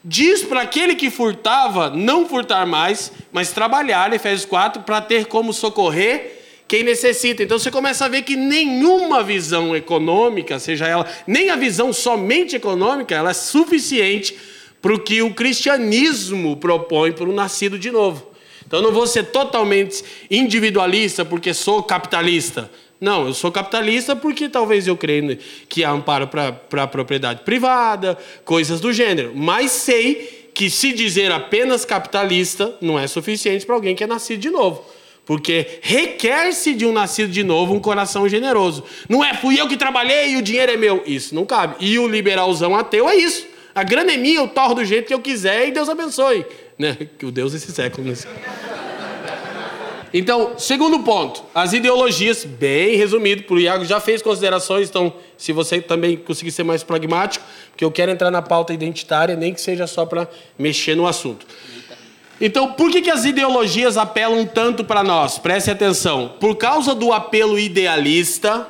diz para aquele que furtava não furtar mais, mas trabalhar, Efésios 4, para ter como socorrer quem necessita. Então você começa a ver que nenhuma visão econômica, seja ela, nem a visão somente econômica, ela é suficiente para o que o cristianismo propõe para o nascido de novo. Então eu não vou ser totalmente individualista porque sou capitalista. Não, eu sou capitalista porque talvez eu creio que há amparo para a propriedade privada, coisas do gênero. Mas sei que se dizer apenas capitalista não é suficiente para alguém que é nascido de novo. Porque requer-se de um nascido de novo um coração generoso. Não é fui eu que trabalhei e o dinheiro é meu. Isso não cabe. E o liberalzão ateu é isso. A grana é minha, eu torro do jeito que eu quiser e Deus abençoe. Né? Que o Deus desse século. Né? Então, segundo ponto, as ideologias, bem resumido, o Iago já fez considerações, então, se você também conseguir ser mais pragmático, porque eu quero entrar na pauta identitária, nem que seja só para mexer no assunto. Então, por que, que as ideologias apelam tanto para nós? Preste atenção. Por causa do apelo idealista,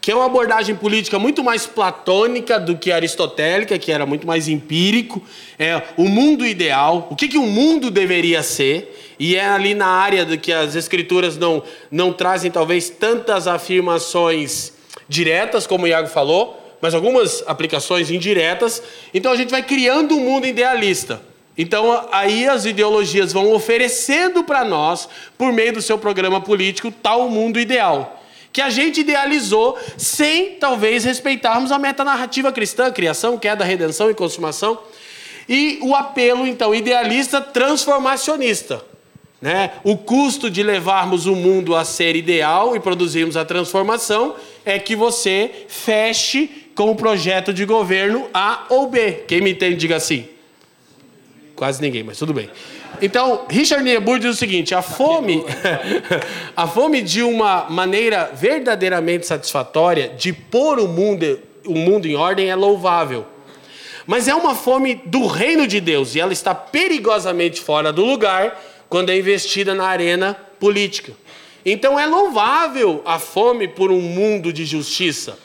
que é uma abordagem política muito mais platônica do que aristotélica, que era muito mais empírico, é o mundo ideal, o que, que o mundo deveria ser. E é ali na área do que as escrituras não, não trazem talvez tantas afirmações diretas, como o Iago falou, mas algumas aplicações indiretas. Então a gente vai criando um mundo idealista. Então aí as ideologias vão oferecendo para nós, por meio do seu programa político, tal mundo ideal. Que a gente idealizou sem talvez respeitarmos a metanarrativa cristã, criação, queda, redenção e consumação. E o apelo, então, idealista transformacionista. Né? O custo de levarmos o mundo a ser ideal e produzirmos a transformação é que você feche com o projeto de governo A ou B. Quem me entende, diga assim. Quase ninguém, mas tudo bem. Então, Richard Niebuhr diz o seguinte: a fome, a fome de uma maneira verdadeiramente satisfatória de pôr o mundo, o mundo em ordem é louvável. Mas é uma fome do reino de Deus e ela está perigosamente fora do lugar quando é investida na arena política. Então é louvável a fome por um mundo de justiça,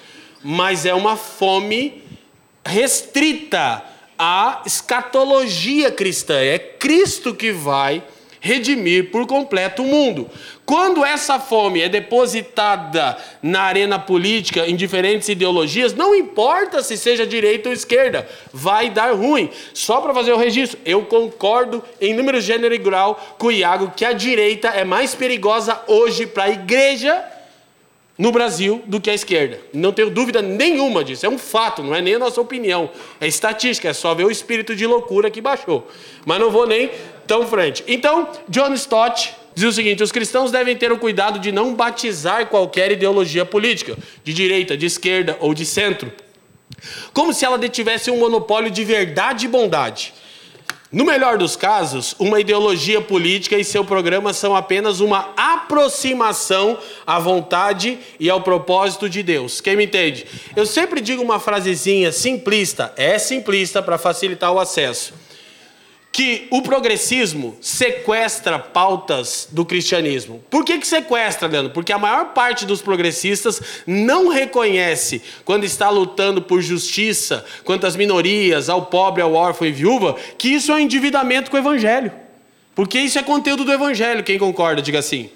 mas é uma fome restrita à escatologia cristã. É Cristo que vai redimir por completo o mundo. Quando essa fome é depositada na arena política em diferentes ideologias, não importa se seja direita ou esquerda, vai dar ruim. Só para fazer o registro, eu concordo em número, gênero e grau com o Iago que a direita é mais perigosa hoje para a igreja no Brasil do que a esquerda. Não tenho dúvida nenhuma disso. É um fato, não é nem a nossa opinião. É estatística, é só ver o espírito de loucura que baixou. Mas não vou nem tão frente. Então, John Stott diz o seguinte: os cristãos devem ter o cuidado de não batizar qualquer ideologia política, de direita, de esquerda ou de centro, como se ela detivesse um monopólio de verdade e bondade. No melhor dos casos, uma ideologia política e seu programa são apenas uma aproximação à vontade e ao propósito de Deus. Quem me entende? Eu sempre digo uma frasezinha simplista, é simplista para facilitar o acesso que o progressismo sequestra pautas do cristianismo. Por que, que sequestra, Leandro? Porque a maior parte dos progressistas não reconhece, quando está lutando por justiça, quanto às minorias, ao pobre, ao órfão e viúva, que isso é um endividamento com o evangelho. Porque isso é conteúdo do evangelho, quem concorda, diga assim.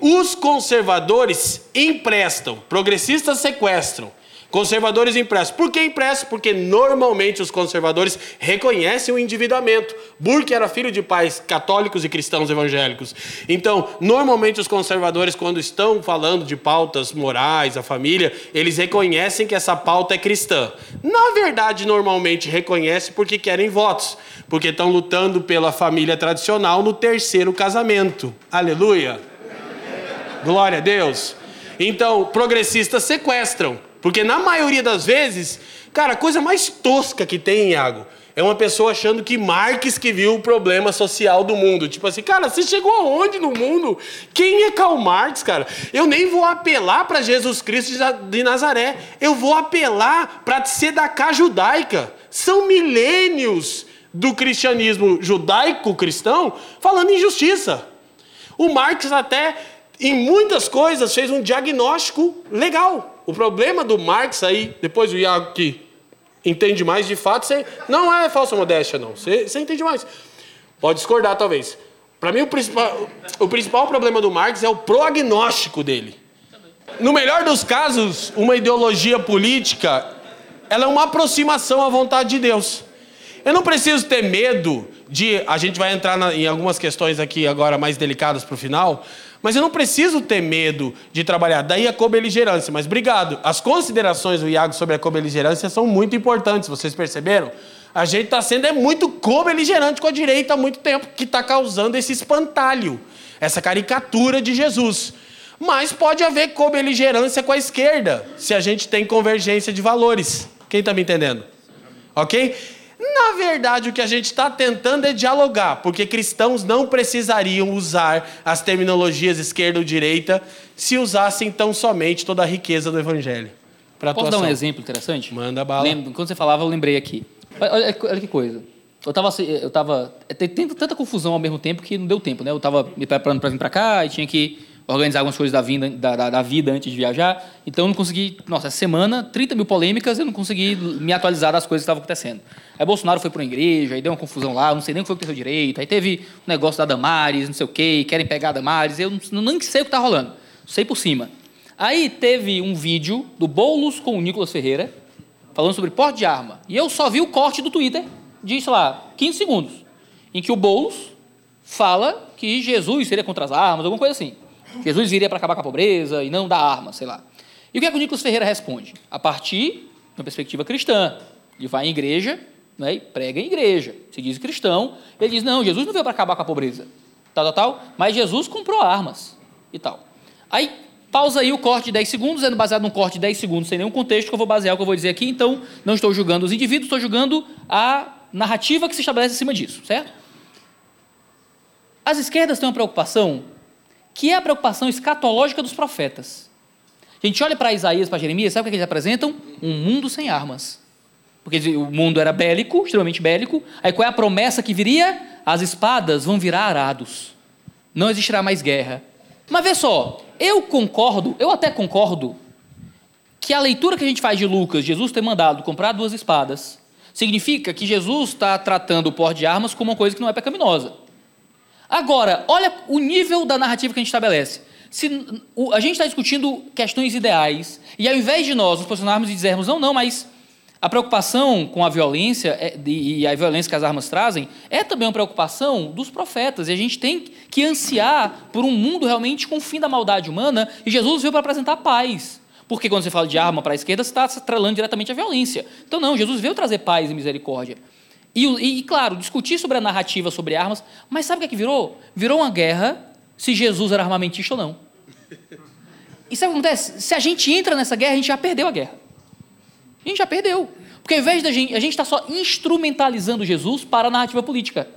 Os conservadores emprestam, progressistas sequestram. Conservadores emprestam. Por que emprestam? Porque normalmente os conservadores reconhecem o endividamento. Burke era filho de pais católicos e cristãos evangélicos. Então, normalmente os conservadores, quando estão falando de pautas morais, a família, eles reconhecem que essa pauta é cristã. Na verdade, normalmente reconhecem porque querem votos, porque estão lutando pela família tradicional no terceiro casamento. Aleluia! Glória a Deus. Então, progressistas sequestram. Porque na maioria das vezes, cara, a coisa mais tosca que tem, Iago, é uma pessoa achando que Marx que viu o problema social do mundo. Tipo assim, cara, você chegou aonde no mundo? Quem é Karl Marx, cara? Eu nem vou apelar para Jesus Cristo de Nazaré. Eu vou apelar para a judaica. São milênios do cristianismo judaico-cristão falando em justiça. O Marx até, em muitas coisas, fez um diagnóstico legal. O problema do Marx aí, depois o Iago que entende mais, de fato, você não é falsa modéstia, não. Você, você entende mais. Pode discordar, talvez. Para mim, o principal, o principal problema do Marx é o prognóstico dele. No melhor dos casos, uma ideologia política, ela é uma aproximação à vontade de Deus. Eu não preciso ter medo de. A gente vai entrar na, em algumas questões aqui agora mais delicadas para o final, mas eu não preciso ter medo de trabalhar. Daí a cobeligerância. Mas obrigado. As considerações do Iago sobre a cobeligerância são muito importantes, vocês perceberam? A gente está sendo é muito cobeligerante com a direita há muito tempo, que está causando esse espantalho, essa caricatura de Jesus. Mas pode haver cobeligerância com a esquerda, se a gente tem convergência de valores. Quem está me entendendo? Ok? Na verdade, o que a gente está tentando é dialogar, porque cristãos não precisariam usar as terminologias esquerda ou direita se usassem tão somente toda a riqueza do evangelho. Posso dar um exemplo interessante? Manda bala. Lembro, quando você falava, eu lembrei aqui. Olha, olha que coisa. Eu estava eu tava, tem tanta confusão ao mesmo tempo que não deu tempo, né? Eu estava me preparando para vir para cá e tinha que organizar algumas coisas da, vinda, da, da, da, vida antes de viajar. Então eu não consegui, nossa, essa semana, 30 mil polêmicas, eu não consegui me atualizar das coisas que estavam acontecendo. Aí Bolsonaro foi para uma igreja, aí deu uma confusão lá, não sei nem o que foi que aconteceu direito. Aí teve um negócio da Damares, não sei o quê, querem pegar a Damares, eu não, nem sei o que está rolando, sei por cima. Aí teve um vídeo do Boulos com o Nicolas Ferreira, falando sobre porte de arma. E eu só vi o corte do Twitter de, sei lá, 15 segundos, em que o Boulos fala que Jesus seria contra as armas, alguma coisa assim. Jesus viria para acabar com a pobreza e não dar arma, sei lá. E o que é que o Nicolas Ferreira responde? A partir de uma perspectiva cristã. Ele vai em igreja né, e prega em igreja. Se diz cristão, ele diz: não, Jesus não veio para acabar com a pobreza, tal, tal, tal, mas Jesus comprou armas e tal. Aí pausa aí o corte de 10 segundos, sendo baseado num corte de 10 segundos, sem nenhum contexto que eu vou basear o que eu vou dizer aqui, então não estou julgando os indivíduos, estou julgando a narrativa que se estabelece acima disso, certo? As esquerdas têm uma preocupação que é a preocupação escatológica dos profetas. A gente olha para Isaías, para Jeremias, sabe o que eles apresentam? Um mundo sem armas. Porque o mundo era bélico, extremamente bélico. Aí qual é a promessa que viria? As espadas vão virar arados. Não existirá mais guerra. Mas vê só, eu concordo, eu até concordo, que a leitura que a gente faz de Lucas, Jesus ter mandado comprar duas espadas, significa que Jesus está tratando o porte de armas como uma coisa que não é pecaminosa. Agora, olha o nível da narrativa que a gente estabelece. Se a gente está discutindo questões ideais, e ao invés de nós nos posicionarmos e dizermos, não, não, mas a preocupação com a violência é, e a violência que as armas trazem é também uma preocupação dos profetas. E a gente tem que ansiar por um mundo realmente com o fim da maldade humana. E Jesus veio para apresentar paz. Porque quando você fala de arma para a esquerda, você está atrelando diretamente à violência. Então, não, Jesus veio trazer paz e misericórdia. E, e, claro, discutir sobre a narrativa sobre armas, mas sabe o que, é que virou? Virou uma guerra se Jesus era armamentista ou não. E sabe o que acontece? Se a gente entra nessa guerra, a gente já perdeu a guerra. A gente já perdeu. Porque ao invés da gente, a gente está só instrumentalizando Jesus para a narrativa política.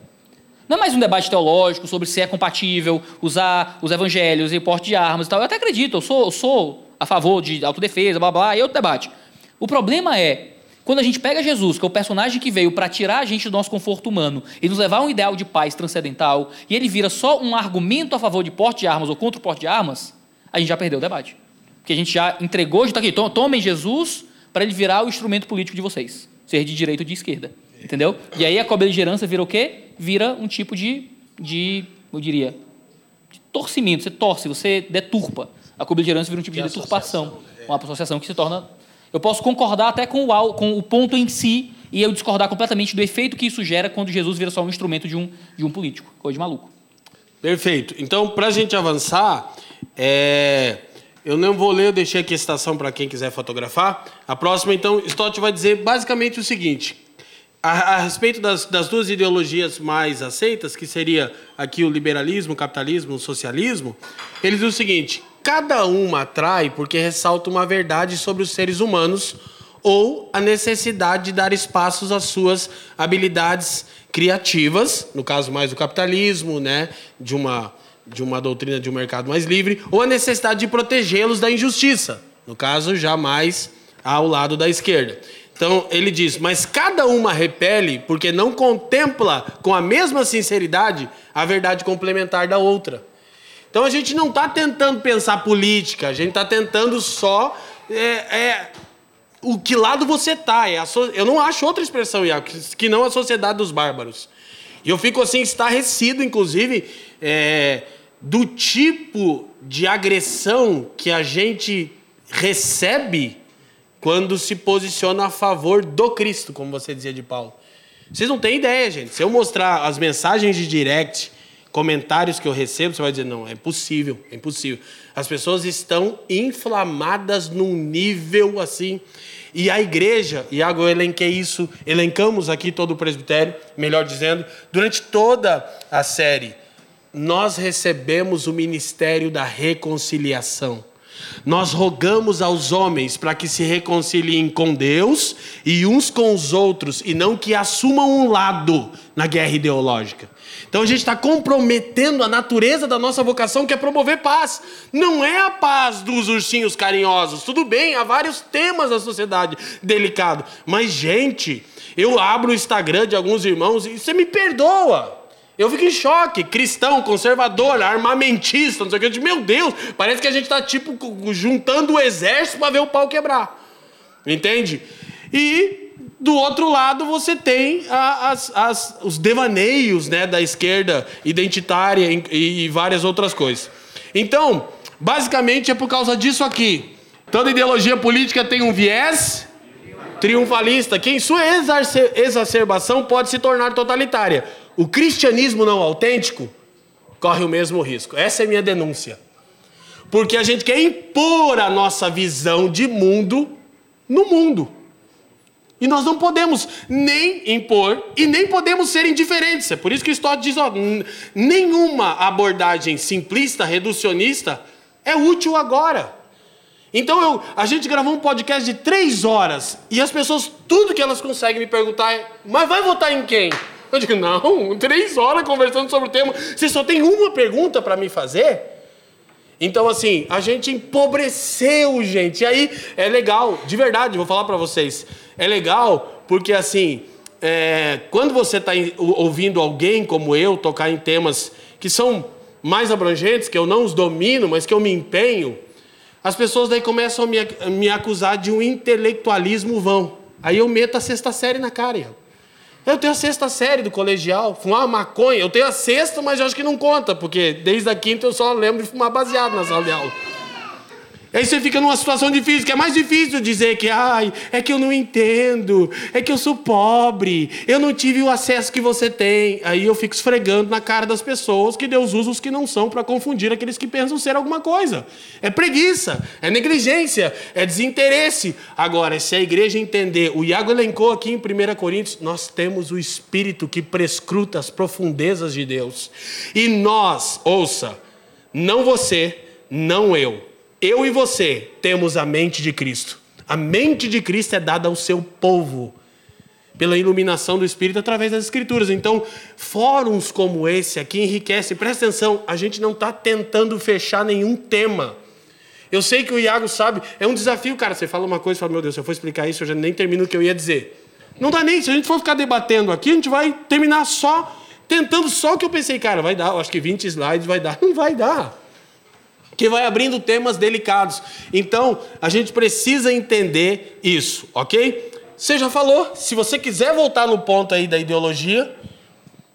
Não é mais um debate teológico sobre se é compatível usar os evangelhos e porte de armas e tal. Eu até acredito, eu sou, eu sou a favor de autodefesa, blá blá, e outro debate. O problema é Quando a gente pega Jesus, que é o personagem que veio para tirar a gente do nosso conforto humano e nos levar a um ideal de paz transcendental, e ele vira só um argumento a favor de porte de armas ou contra o porte de armas, a gente já perdeu o debate. Porque a gente já entregou, já está aqui, tomem Jesus para ele virar o instrumento político de vocês, ser de direita ou de esquerda. Entendeu? E aí a cobeligerância vira o quê? Vira um tipo de, de eu diria, de torcimento. Você torce, você deturpa. A cobeligerância vira um tipo que de deturpação. É. Uma associação que se torna eu posso concordar até com o, com o ponto em si e eu discordar completamente do efeito que isso gera quando Jesus vira só um instrumento de um, de um político. Coisa de maluco. Perfeito. Então, para a gente avançar, é... eu não vou ler, eu deixei aqui a citação para quem quiser fotografar. A próxima, então, Stott vai dizer basicamente o seguinte: a, a respeito das, das, duas ideologias mais aceitas, que seria aqui o liberalismo, o capitalismo, o socialismo, ele diz o seguinte: Cada uma atrai porque ressalta uma verdade sobre os seres humanos ou a necessidade de dar espaços às suas habilidades criativas, no caso mais do capitalismo, né, de uma de uma doutrina de um mercado mais livre, ou a necessidade de protegê-los da injustiça, no caso já mais ao lado da esquerda. Então ele diz: mas cada uma repele porque não contempla com a mesma sinceridade a verdade complementar da outra. Então a gente não está tentando pensar política, a gente está tentando só é, é, o que lado você está. É so... Eu não acho outra expressão, Iago, que não a sociedade dos bárbaros. E eu fico assim, estarrecido, inclusive, é, do tipo de agressão que a gente recebe quando se posiciona a favor do Cristo, como você dizia de Paulo. Vocês não têm ideia, gente. Se eu mostrar as mensagens de direct comentários que eu recebo, você vai dizer: não, é impossível, é impossível. As pessoas estão inflamadas num nível assim. E a igreja, Iago, eu elenquei isso, elencamos aqui todo o presbitério, melhor dizendo, durante toda a série, nós recebemos o ministério da reconciliação. Nós rogamos aos homens para que se reconciliem com Deus e uns com os outros, e não que assumam um lado na guerra ideológica. Então a gente está comprometendo a natureza da nossa vocação, que é promover paz. Não é a paz dos ursinhos carinhosos. Tudo bem, há vários temas da sociedade delicado. Mas, gente, eu abro o Instagram de alguns irmãos e você me perdoa. Eu fico em choque. Cristão, conservador, armamentista, não sei o que. Meu Deus, parece que a gente está tipo juntando o exército para ver o pau quebrar. Entende? E do outro lado, você tem as, as, os devaneios né, da esquerda identitária e, e várias outras coisas. Então, basicamente é por causa disso aqui. Toda ideologia política tem um viés triunfalista, que em sua exacerbação pode se tornar totalitária. O cristianismo não autêntico corre o mesmo risco. Essa é minha denúncia. Porque a gente quer impor a nossa visão de mundo no mundo. E nós não podemos nem impor e nem podemos ser indiferentes. É por isso que Stott diz: ó, nenhuma abordagem simplista, reducionista é útil agora. Então eu, a gente gravou um podcast de três horas e as pessoas, tudo que elas conseguem me perguntar é: mas vai votar em quem? Eu digo: não, três horas conversando sobre o tema, você só tem uma pergunta para me fazer? Então, assim, a gente empobreceu, gente. E aí é legal, de verdade, vou falar para vocês. É legal porque, assim, é, quando você está ouvindo alguém como eu tocar em temas que são mais abrangentes, que eu não os domino, mas que eu me empenho, as pessoas daí começam a me, a me acusar de um intelectualismo vão. Aí eu meto a sexta série na cara. Eu tenho a sexta série do colegial, fumar maconha. Eu tenho a sexta, mas eu acho que não conta, porque desde a quinta eu só lembro de fumar baseado na sala de aula. Aí você fica numa situação difícil, que é mais difícil dizer que, ai, é que eu não entendo, é que eu sou pobre, eu não tive o acesso que você tem. Aí eu fico esfregando na cara das pessoas que Deus usa os que não são para confundir aqueles que pensam ser alguma coisa. É preguiça, é negligência, é desinteresse. Agora, se a igreja entender, o Iago elencou aqui em 1 Coríntios, nós temos o Espírito que prescruta as profundezas de Deus. E nós, ouça, não você, não eu eu e você temos a mente de Cristo. A mente de Cristo é dada ao seu povo pela iluminação do Espírito através das Escrituras. Então, fóruns como esse aqui enriquecem. Presta atenção, a gente não está tentando fechar nenhum tema. Eu sei que o Iago sabe, é um desafio, cara. Você fala uma coisa e fala, meu Deus, se eu for explicar isso, eu já nem termino o que eu ia dizer. Não dá nem, se a gente for ficar debatendo aqui, a gente vai terminar só, tentando só o que eu pensei, cara, vai dar, eu acho que 20 slides vai dar. Não vai dar. Que vai abrindo temas delicados. Então, a gente precisa entender isso, ok? Você já falou, se você quiser voltar no ponto aí da ideologia.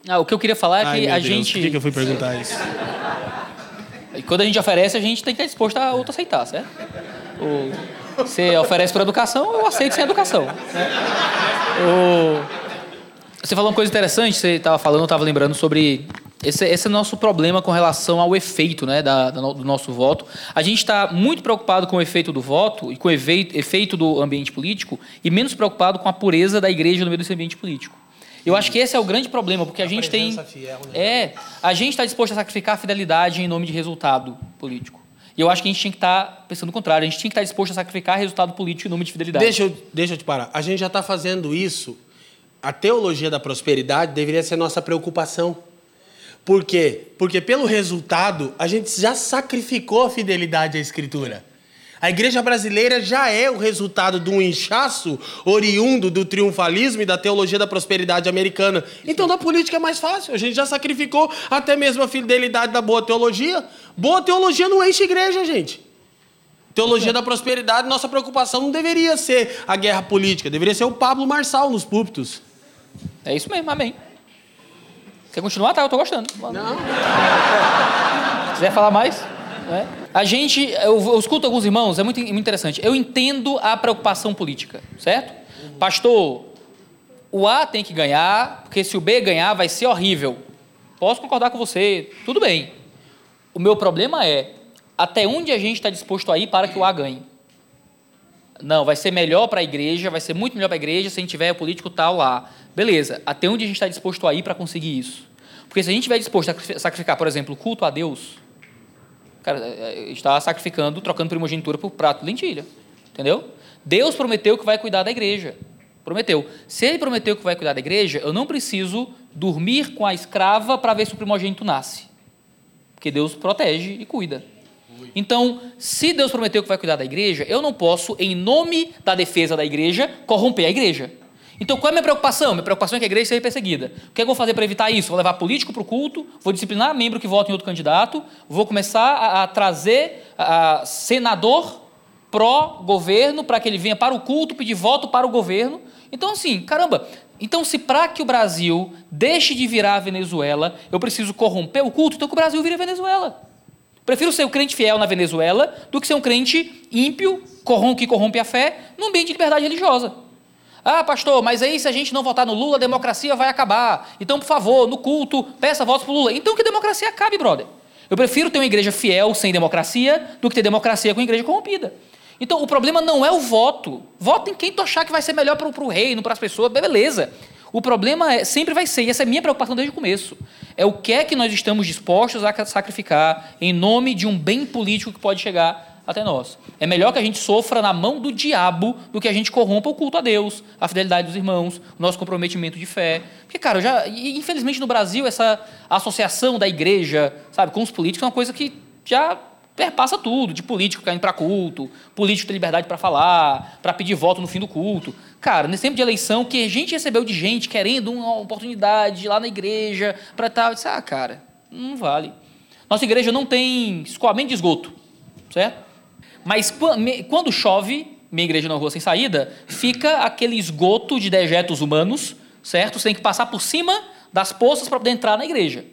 Ah, o que eu queria falar é Ai, que meu a Deus, gente. Por que, que eu fui perguntar isso? E quando a gente oferece, a gente tem que estar disposto a outro aceitar, certo? O, você oferece por educação, eu aceito sem educação. Né? O, você falou uma coisa interessante, você estava falando, eu estava lembrando sobre esse, esse é o nosso problema com relação ao efeito né, da, do nosso voto. A gente está muito preocupado com o efeito do voto e com o efeito, do ambiente político e menos preocupado com a pureza da igreja no meio desse ambiente político. Eu acho que esse é o grande problema, porque a, a gente tem. Fiel, né? É, a gente está disposto a sacrificar a fidelidade em nome de resultado político. E eu acho que a gente tinha que estar tá pensando o contrário, a gente tinha que estar tá disposto a sacrificar resultado político em nome de fidelidade. Deixa eu, deixa eu te parar. A gente já está fazendo isso. A teologia da prosperidade deveria ser nossa preocupação. Por quê? Porque pelo resultado, a gente já sacrificou a fidelidade à Escritura. A igreja brasileira já é o resultado de um inchaço oriundo do triunfalismo e da teologia da prosperidade americana. Então, na política é mais fácil. A gente já sacrificou até mesmo a fidelidade da boa teologia. Boa teologia não enche igreja, gente. Teologia da prosperidade, nossa preocupação não deveria ser a guerra política, deveria ser o Pablo Marçal nos púlpitos. É isso mesmo, amém. Quer continuar? Tá, eu tô gostando. Não. Se quiser falar mais, né? A gente, eu, eu, escuto alguns irmãos, é muito, muito interessante. Eu entendo a preocupação política, certo? Pastor, o A tem que ganhar, porque se o B ganhar vai ser horrível. Posso concordar com você, tudo bem. O meu problema é até onde a gente está disposto a ir para que o A ganhe. Não, vai ser melhor para a igreja, vai ser muito melhor para a igreja se a gente tiver o político tal lá. Beleza, até onde a gente está disposto a ir para conseguir isso? Porque se a gente estiver disposto a sacrificar, por exemplo, o culto a Deus, cara, é, é, está sacrificando, trocando primogenitura por prato de lentilha. Entendeu? Deus prometeu que vai cuidar da igreja. Prometeu. Se ele prometeu que vai cuidar da igreja, eu não preciso dormir com a escrava para ver se o primogênito nasce. Porque Deus protege e cuida. Então, se Deus prometeu que vai cuidar da igreja, eu não posso, em nome da defesa da igreja, corromper a igreja. Então, qual é a minha preocupação? Minha preocupação é que a igreja seja perseguida. O que, é que eu vou fazer para evitar isso? Vou levar político para o culto, vou disciplinar membro que vota em outro candidato, vou começar a, a trazer a, a senador pró-governo para que ele venha para o culto pedir voto para o governo. Então, assim, caramba, então se para que o Brasil deixe de virar a Venezuela, eu preciso corromper o culto, então que o Brasil vire a Venezuela. Prefiro ser um crente fiel na Venezuela do que ser um crente ímpio, que corrompe a fé, num ambiente de liberdade religiosa. Ah, pastor, mas aí se a gente não votar no Lula, a democracia vai acabar. Então, por favor, no culto, peça votos para Lula. Então que democracia acabe, brother. Eu prefiro ter uma igreja fiel sem democracia do que ter democracia com igreja corrompida. Então, o problema não é o voto. Vota em quem tu achar que vai ser melhor para o reino, para as pessoas, beleza. O problema é, sempre vai ser, e essa é a minha preocupação desde o começo, é o que é que nós estamos dispostos a sacrificar em nome de um bem político que pode chegar até nós. É melhor que a gente sofra na mão do diabo do que a gente corrompa o culto a Deus, a fidelidade dos irmãos, o nosso comprometimento de fé. Porque, cara, já, infelizmente no Brasil, essa associação da igreja, sabe, com os políticos é uma coisa que já perpassa tudo, de político caindo para culto, político ter liberdade para falar, para pedir voto no fim do culto. Cara, nesse tempo de eleição, que a gente recebeu de gente querendo uma oportunidade lá na igreja para tal, disse, ah, cara, não vale. Nossa igreja não tem escoamento de esgoto, certo? Mas quando chove, minha igreja na rua sem saída, fica aquele esgoto de dejetos humanos, certo? Você tem que passar por cima das poças para poder entrar na igreja.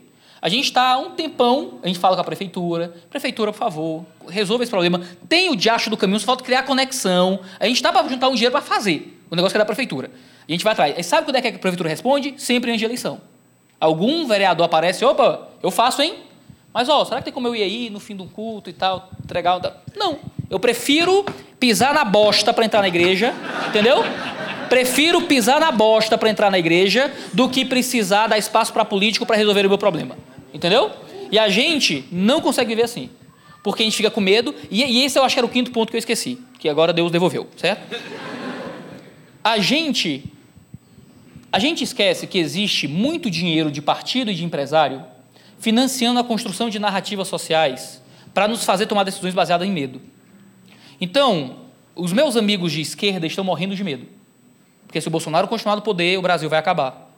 A gente está há um tempão, a gente fala com a prefeitura, prefeitura, por favor, resolva esse problema. Tem o diacho do caminho, só falta criar conexão. A gente está para juntar um dinheiro para fazer o negócio que é da prefeitura. A gente vai atrás. E sabe quando é que a prefeitura responde? Sempre antes de eleição. Algum vereador aparece, opa, eu faço, hein? Mas, ó, será que tem como eu ir aí no fim de um culto e tal, entregar... Não. Eu prefiro pisar na bosta para entrar na igreja, entendeu? Prefiro pisar na bosta para entrar na igreja do que precisar dar espaço para político para resolver o meu problema. Entendeu? E a gente não consegue viver assim. Porque a gente fica com medo. E, e esse eu acho que era o quinto ponto que eu esqueci. Que agora Deus devolveu, certo? A gente. A gente esquece que existe muito dinheiro de partido e de empresário financiando a construção de narrativas sociais para nos fazer tomar decisões baseadas em medo. Então, os meus amigos de esquerda estão morrendo de medo. Porque se o Bolsonaro continuar no poder, o Brasil vai acabar.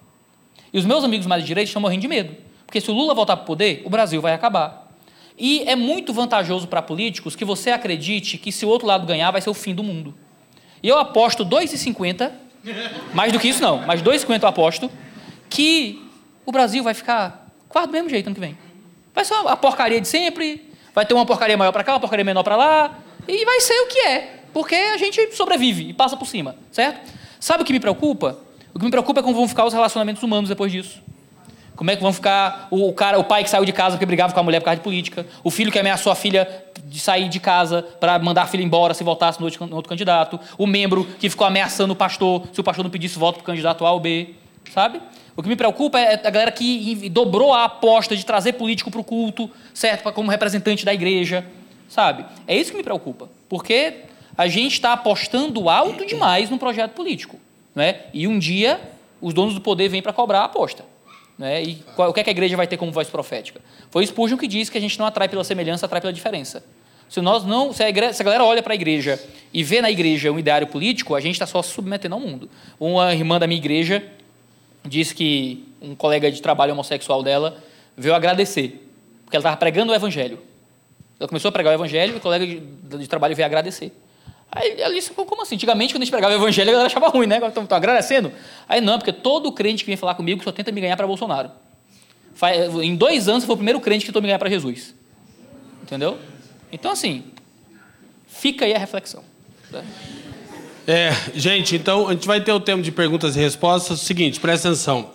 E os meus amigos mais de direita estão morrendo de medo. Porque se o Lula voltar para o poder, o Brasil vai acabar. E é muito vantajoso para políticos que você acredite que se o outro lado ganhar, vai ser o fim do mundo. E eu aposto 2,50, mais do que isso não, mas 2,50 eu aposto, que o Brasil vai ficar quase do mesmo jeito ano que vem. Vai ser a porcaria de sempre, vai ter uma porcaria maior para cá, uma porcaria menor para lá, e vai ser o que é, porque a gente sobrevive e passa por cima, certo? Sabe o que me preocupa? O que me preocupa é como vão ficar os relacionamentos humanos depois disso. Como é que vão ficar o, cara, o pai que saiu de casa porque brigava com a mulher por causa de política, o filho que ameaçou a filha de sair de casa para mandar a filha embora se voltasse no outro, no outro, candidato, o membro que ficou ameaçando o pastor se o pastor não pedisse voto para o candidato A ou B, sabe? O que me preocupa é a galera que dobrou a aposta de trazer político para o culto, certo? Como representante da igreja, sabe? É isso que me preocupa, porque a gente está apostando alto demais no projeto político, né? E um dia os donos do poder vêm para cobrar a aposta. Né? E qual, o que, é que a igreja vai ter como voz profética? Foi Spurgeon que disse que a gente não atrai pela semelhança, atrai pela diferença. Se nós não, se a, igreja, se a galera olha para a igreja e vê na igreja um ideário político, a gente está só se submetendo ao mundo. Uma irmã da minha igreja disse que um colega de trabalho homossexual dela veio agradecer, porque ela estava pregando o evangelho. Ela começou a pregar o evangelho e o colega de, de trabalho veio agradecer. Aí ela disse, como assim? Antigamente, quando a gente pregava o evangelho, a galera achava ruim, né? Agora estão agradecendo. Aí não, porque todo crente que vem falar comigo só tenta me ganhar para Bolsonaro. Em dois anos, foi o primeiro crente que tentou me ganhar para Jesus. Entendeu? Então, assim, fica aí a reflexão. Né? É, gente, então a gente vai ter o tempo de perguntas e respostas. Seguinte, presta atenção.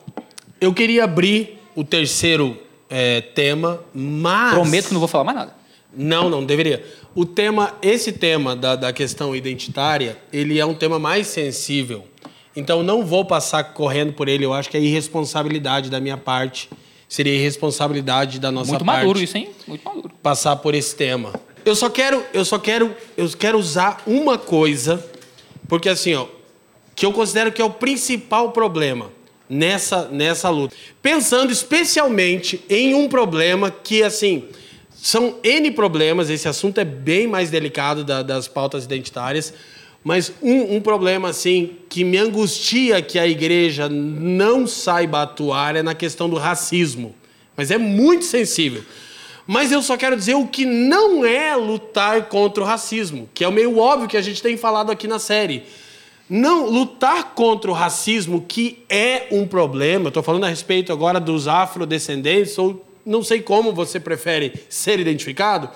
Eu queria abrir o terceiro é, tema, mas. Prometo que não vou falar mais nada. Não, não deveria. O tema, esse tema da, da questão identitária, ele é um tema mais sensível. Então não vou passar correndo por ele. Eu acho que é irresponsabilidade da minha parte. Seria irresponsabilidade da nossa Muito parte. Muito maduro isso, hein? Muito maduro. Passar por esse tema. Eu só quero, eu só quero, eu quero usar uma coisa, porque assim, ó, que eu considero que é o principal problema nessa nessa luta. Pensando especialmente em um problema que assim, são N problemas, esse assunto é bem mais delicado da, das pautas identitárias, mas um, um, problema assim que me angustia que a igreja não saiba atuar é na questão do racismo. Mas é muito sensível. Mas eu só quero dizer o que não é lutar contra o racismo, que é o meio óbvio que a gente tem falado aqui na série. Não lutar contra o racismo, que é um problema, estou falando a respeito agora dos afrodescendentes ou não sei como você prefere ser identificado.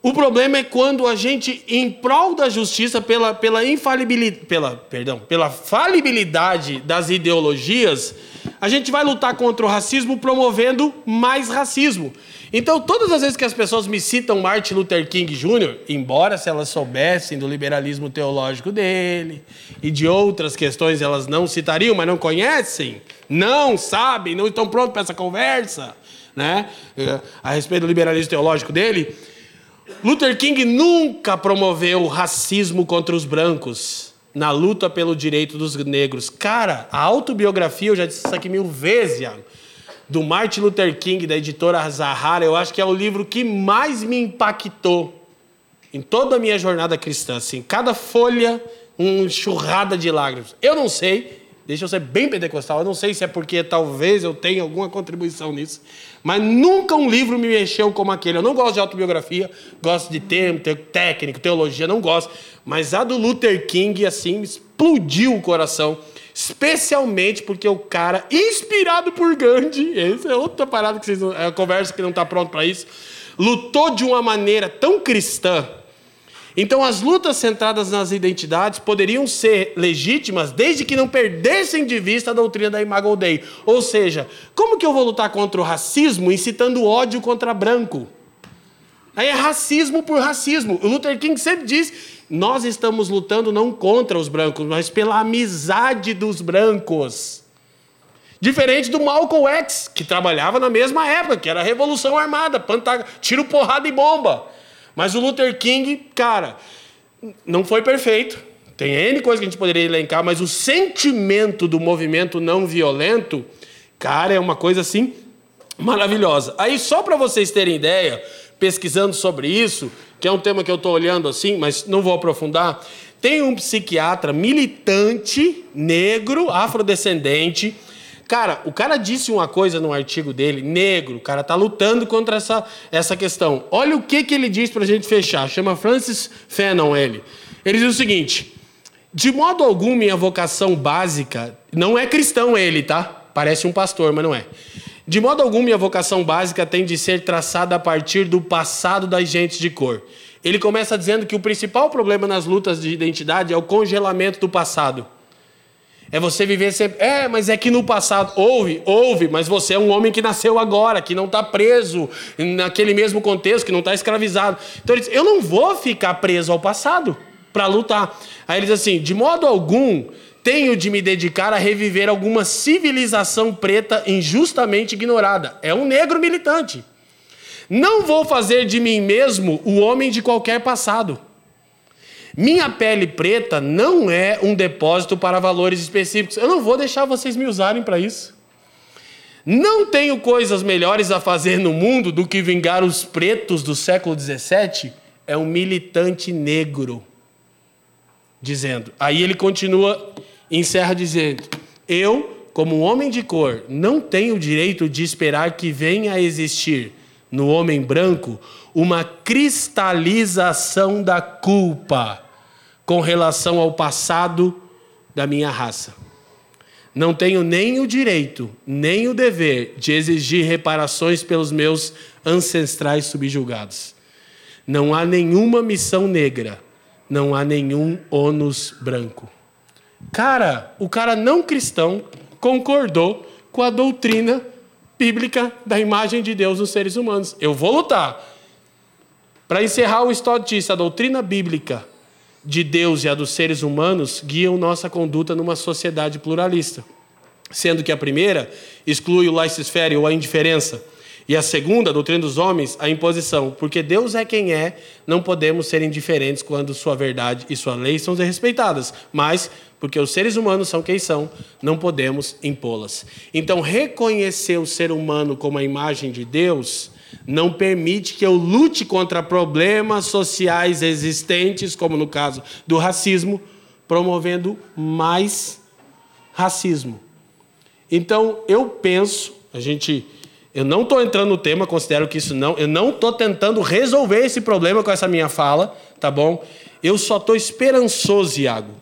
O problema é quando a gente, em prol da justiça, pela, pela infalibilidade, pela, perdão, pela falibilidade das ideologias, a gente vai lutar contra o racismo promovendo mais racismo. Então, todas as vezes que as pessoas me citam Martin Luther King Jr., embora se elas soubessem do liberalismo teológico dele e de outras questões elas não citariam, mas não conhecem, não sabem, não estão prontos para essa conversa né, a respeito do liberalismo teológico dele, Luther King nunca promoveu racismo contra os brancos na luta pelo direito dos negros. Cara, a autobiografia, eu já disse isso aqui mil vezes, Iago, do Martin Luther King, da editora Zahara, eu acho que é o livro que mais me impactou em toda a minha jornada cristã. Assim, cada folha, uma enxurrada de lágrimas. Eu não sei, deixa eu ser bem pentecostal, eu não sei se é porque talvez eu tenha alguma contribuição nisso, mas nunca um livro me mexeu como aquele. Eu não gosto de autobiografia, gosto de termo, técnico, teologia, não gosto. Mas a do Luther King, assim, explodiu o coração. Especialmente porque o cara, inspirado por Gandhi, essa é outra parada que vocês é uma conversa que não está pronto para isso, lutou de uma maneira tão cristã então, as lutas centradas nas identidades poderiam ser legítimas desde que não perdessem de vista a doutrina da Imago Dei. Ou seja, como que eu vou lutar contra o racismo incitando ódio contra branco? Aí é racismo por racismo. O Luther King sempre diz: nós estamos lutando não contra os brancos, mas pela amizade dos brancos. Diferente do Malcolm X, que trabalhava na mesma época, que era a Revolução Armada, tiro, porrada e bomba. Mas o Luther King, cara, não foi perfeito. Tem N coisas que a gente poderia elencar, mas o sentimento do movimento não violento, cara, é uma coisa assim maravilhosa. Aí, só para vocês terem ideia, pesquisando sobre isso, que é um tema que eu estou olhando assim, mas não vou aprofundar. Tem um psiquiatra militante, negro, afrodescendente. Cara, o cara disse uma coisa no artigo dele, negro, o cara tá lutando contra essa, essa questão. Olha o que, que ele diz para a gente fechar. Chama Francis Fanon ele. Ele diz o seguinte: de modo algum, minha vocação básica, não é cristão ele, tá? Parece um pastor, mas não é. De modo algum, minha vocação básica tem de ser traçada a partir do passado das gentes de cor. Ele começa dizendo que o principal problema nas lutas de identidade é o congelamento do passado. É você viver sempre. É, mas é que no passado. Houve, houve, mas você é um homem que nasceu agora, que não está preso naquele mesmo contexto, que não está escravizado. Então ele diz: eu não vou ficar preso ao passado para lutar. Aí ele diz assim: de modo algum tenho de me dedicar a reviver alguma civilização preta injustamente ignorada. É um negro militante. Não vou fazer de mim mesmo o homem de qualquer passado. Minha pele preta não é um depósito para valores específicos. Eu não vou deixar vocês me usarem para isso. Não tenho coisas melhores a fazer no mundo do que vingar os pretos do século XVII. É um militante negro. Dizendo. Aí ele continua, encerra dizendo: Eu, como homem de cor, não tenho o direito de esperar que venha a existir no homem branco uma cristalização da culpa com relação ao passado da minha raça. Não tenho nem o direito, nem o dever de exigir reparações pelos meus ancestrais subjugados. Não há nenhuma missão negra, não há nenhum ônus branco. Cara, o cara não cristão concordou com a doutrina bíblica da imagem de Deus nos seres humanos. Eu vou lutar. Para encerrar o estudista, a doutrina bíblica de Deus e a dos seres humanos guiam nossa conduta numa sociedade pluralista. Sendo que a primeira exclui o laissez-faire ou a indiferença, e a segunda, a doutrina dos homens, a imposição. Porque Deus é quem é, não podemos ser indiferentes quando sua verdade e sua lei são respeitadas. Mas, porque os seres humanos são quem são, não podemos impô-las. Então, reconhecer o ser humano como a imagem de Deus não permite que eu lute contra problemas sociais existentes, como no caso do racismo, promovendo mais racismo. Então, eu penso, a gente eu não estou entrando no tema, considero que isso não. Eu não estou tentando resolver esse problema com essa minha fala, tá bom? Eu só estou esperançoso, Iago,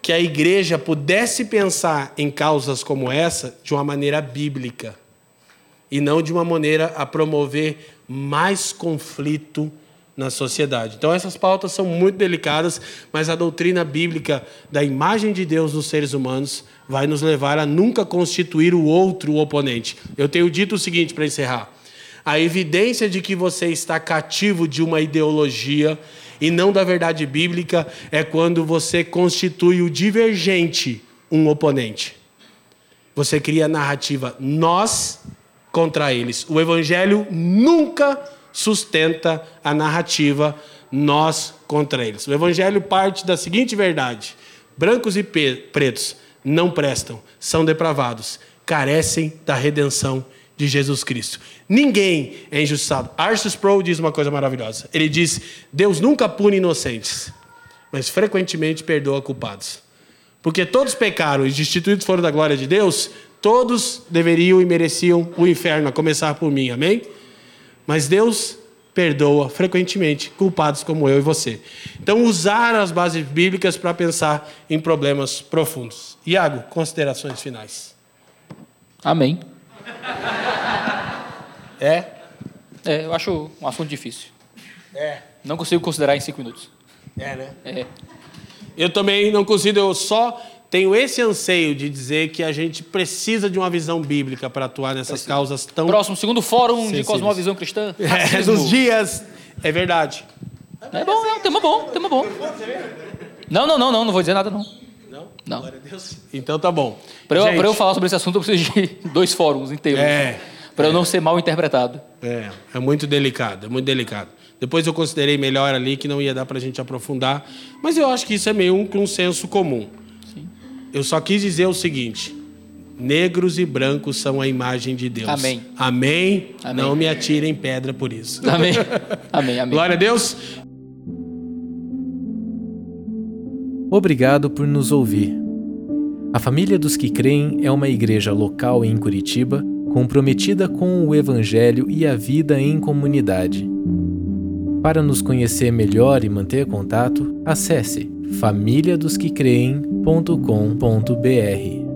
que a igreja pudesse pensar em causas como essa de uma maneira bíblica e não de uma maneira a promover mais conflito na sociedade. Então, essas pautas são muito delicadas, mas a doutrina bíblica da imagem de Deus nos seres humanos vai nos levar a nunca constituir o outro o oponente. Eu tenho dito o seguinte para encerrar: a evidência de que você está cativo de uma ideologia e não da verdade bíblica é quando você constitui o divergente um oponente. Você cria a narrativa nós contra eles. O evangelho nunca sustenta a narrativa nós contra eles. O evangelho parte da seguinte verdade: brancos e pretos não prestam, são depravados, carecem da redenção de Jesus Cristo. Ninguém é injustiçado. Arthur Sproul diz uma coisa maravilhosa. Ele diz: Deus nunca pune inocentes, mas frequentemente perdoa culpados. Porque todos pecaram e destituídos foram da glória de Deus, todos deveriam e mereciam o inferno, a começar por mim. Amém? Mas Deus perdoa frequentemente culpados como eu e você. Então, usar as bases bíblicas para pensar em problemas profundos. Iago, considerações finais. Amém. É? É, eu acho um assunto difícil. É. Não consigo considerar em cinco minutos. É, né? É. Eu também não consigo, eu só tenho esse anseio de dizer que a gente precisa de uma visão bíblica para atuar nessas causas tão. Próximo, segundo fórum de cosmovisão cristã. É, nos dias. É verdade. É bom, é um tema bom, tema bom. Não, não, não, não, não vou dizer nada, não. Não? Não. Glória a Deus. Então tá bom. Para eu, eu falar sobre esse assunto, eu preciso de dois fóruns inteiros. É. Para eu não ser mal interpretado. É, é muito delicado, é muito delicado. Depois eu considerei melhor ali que não ia dar para a gente aprofundar, mas eu acho que isso é meio um consenso comum. Eu só quis dizer o seguinte: negros e brancos são a imagem de Deus. Amém. Amém. Amém. Não me atirem pedra por isso. Amém. Amém, amém. Glória a Deus. Obrigado por nos ouvir. A Família dos que Creem é uma igreja local em Curitiba comprometida com o Evangelho e a vida em comunidade. Para nos conhecer melhor e manter contato, acesse famíliadosquecreem.com.br.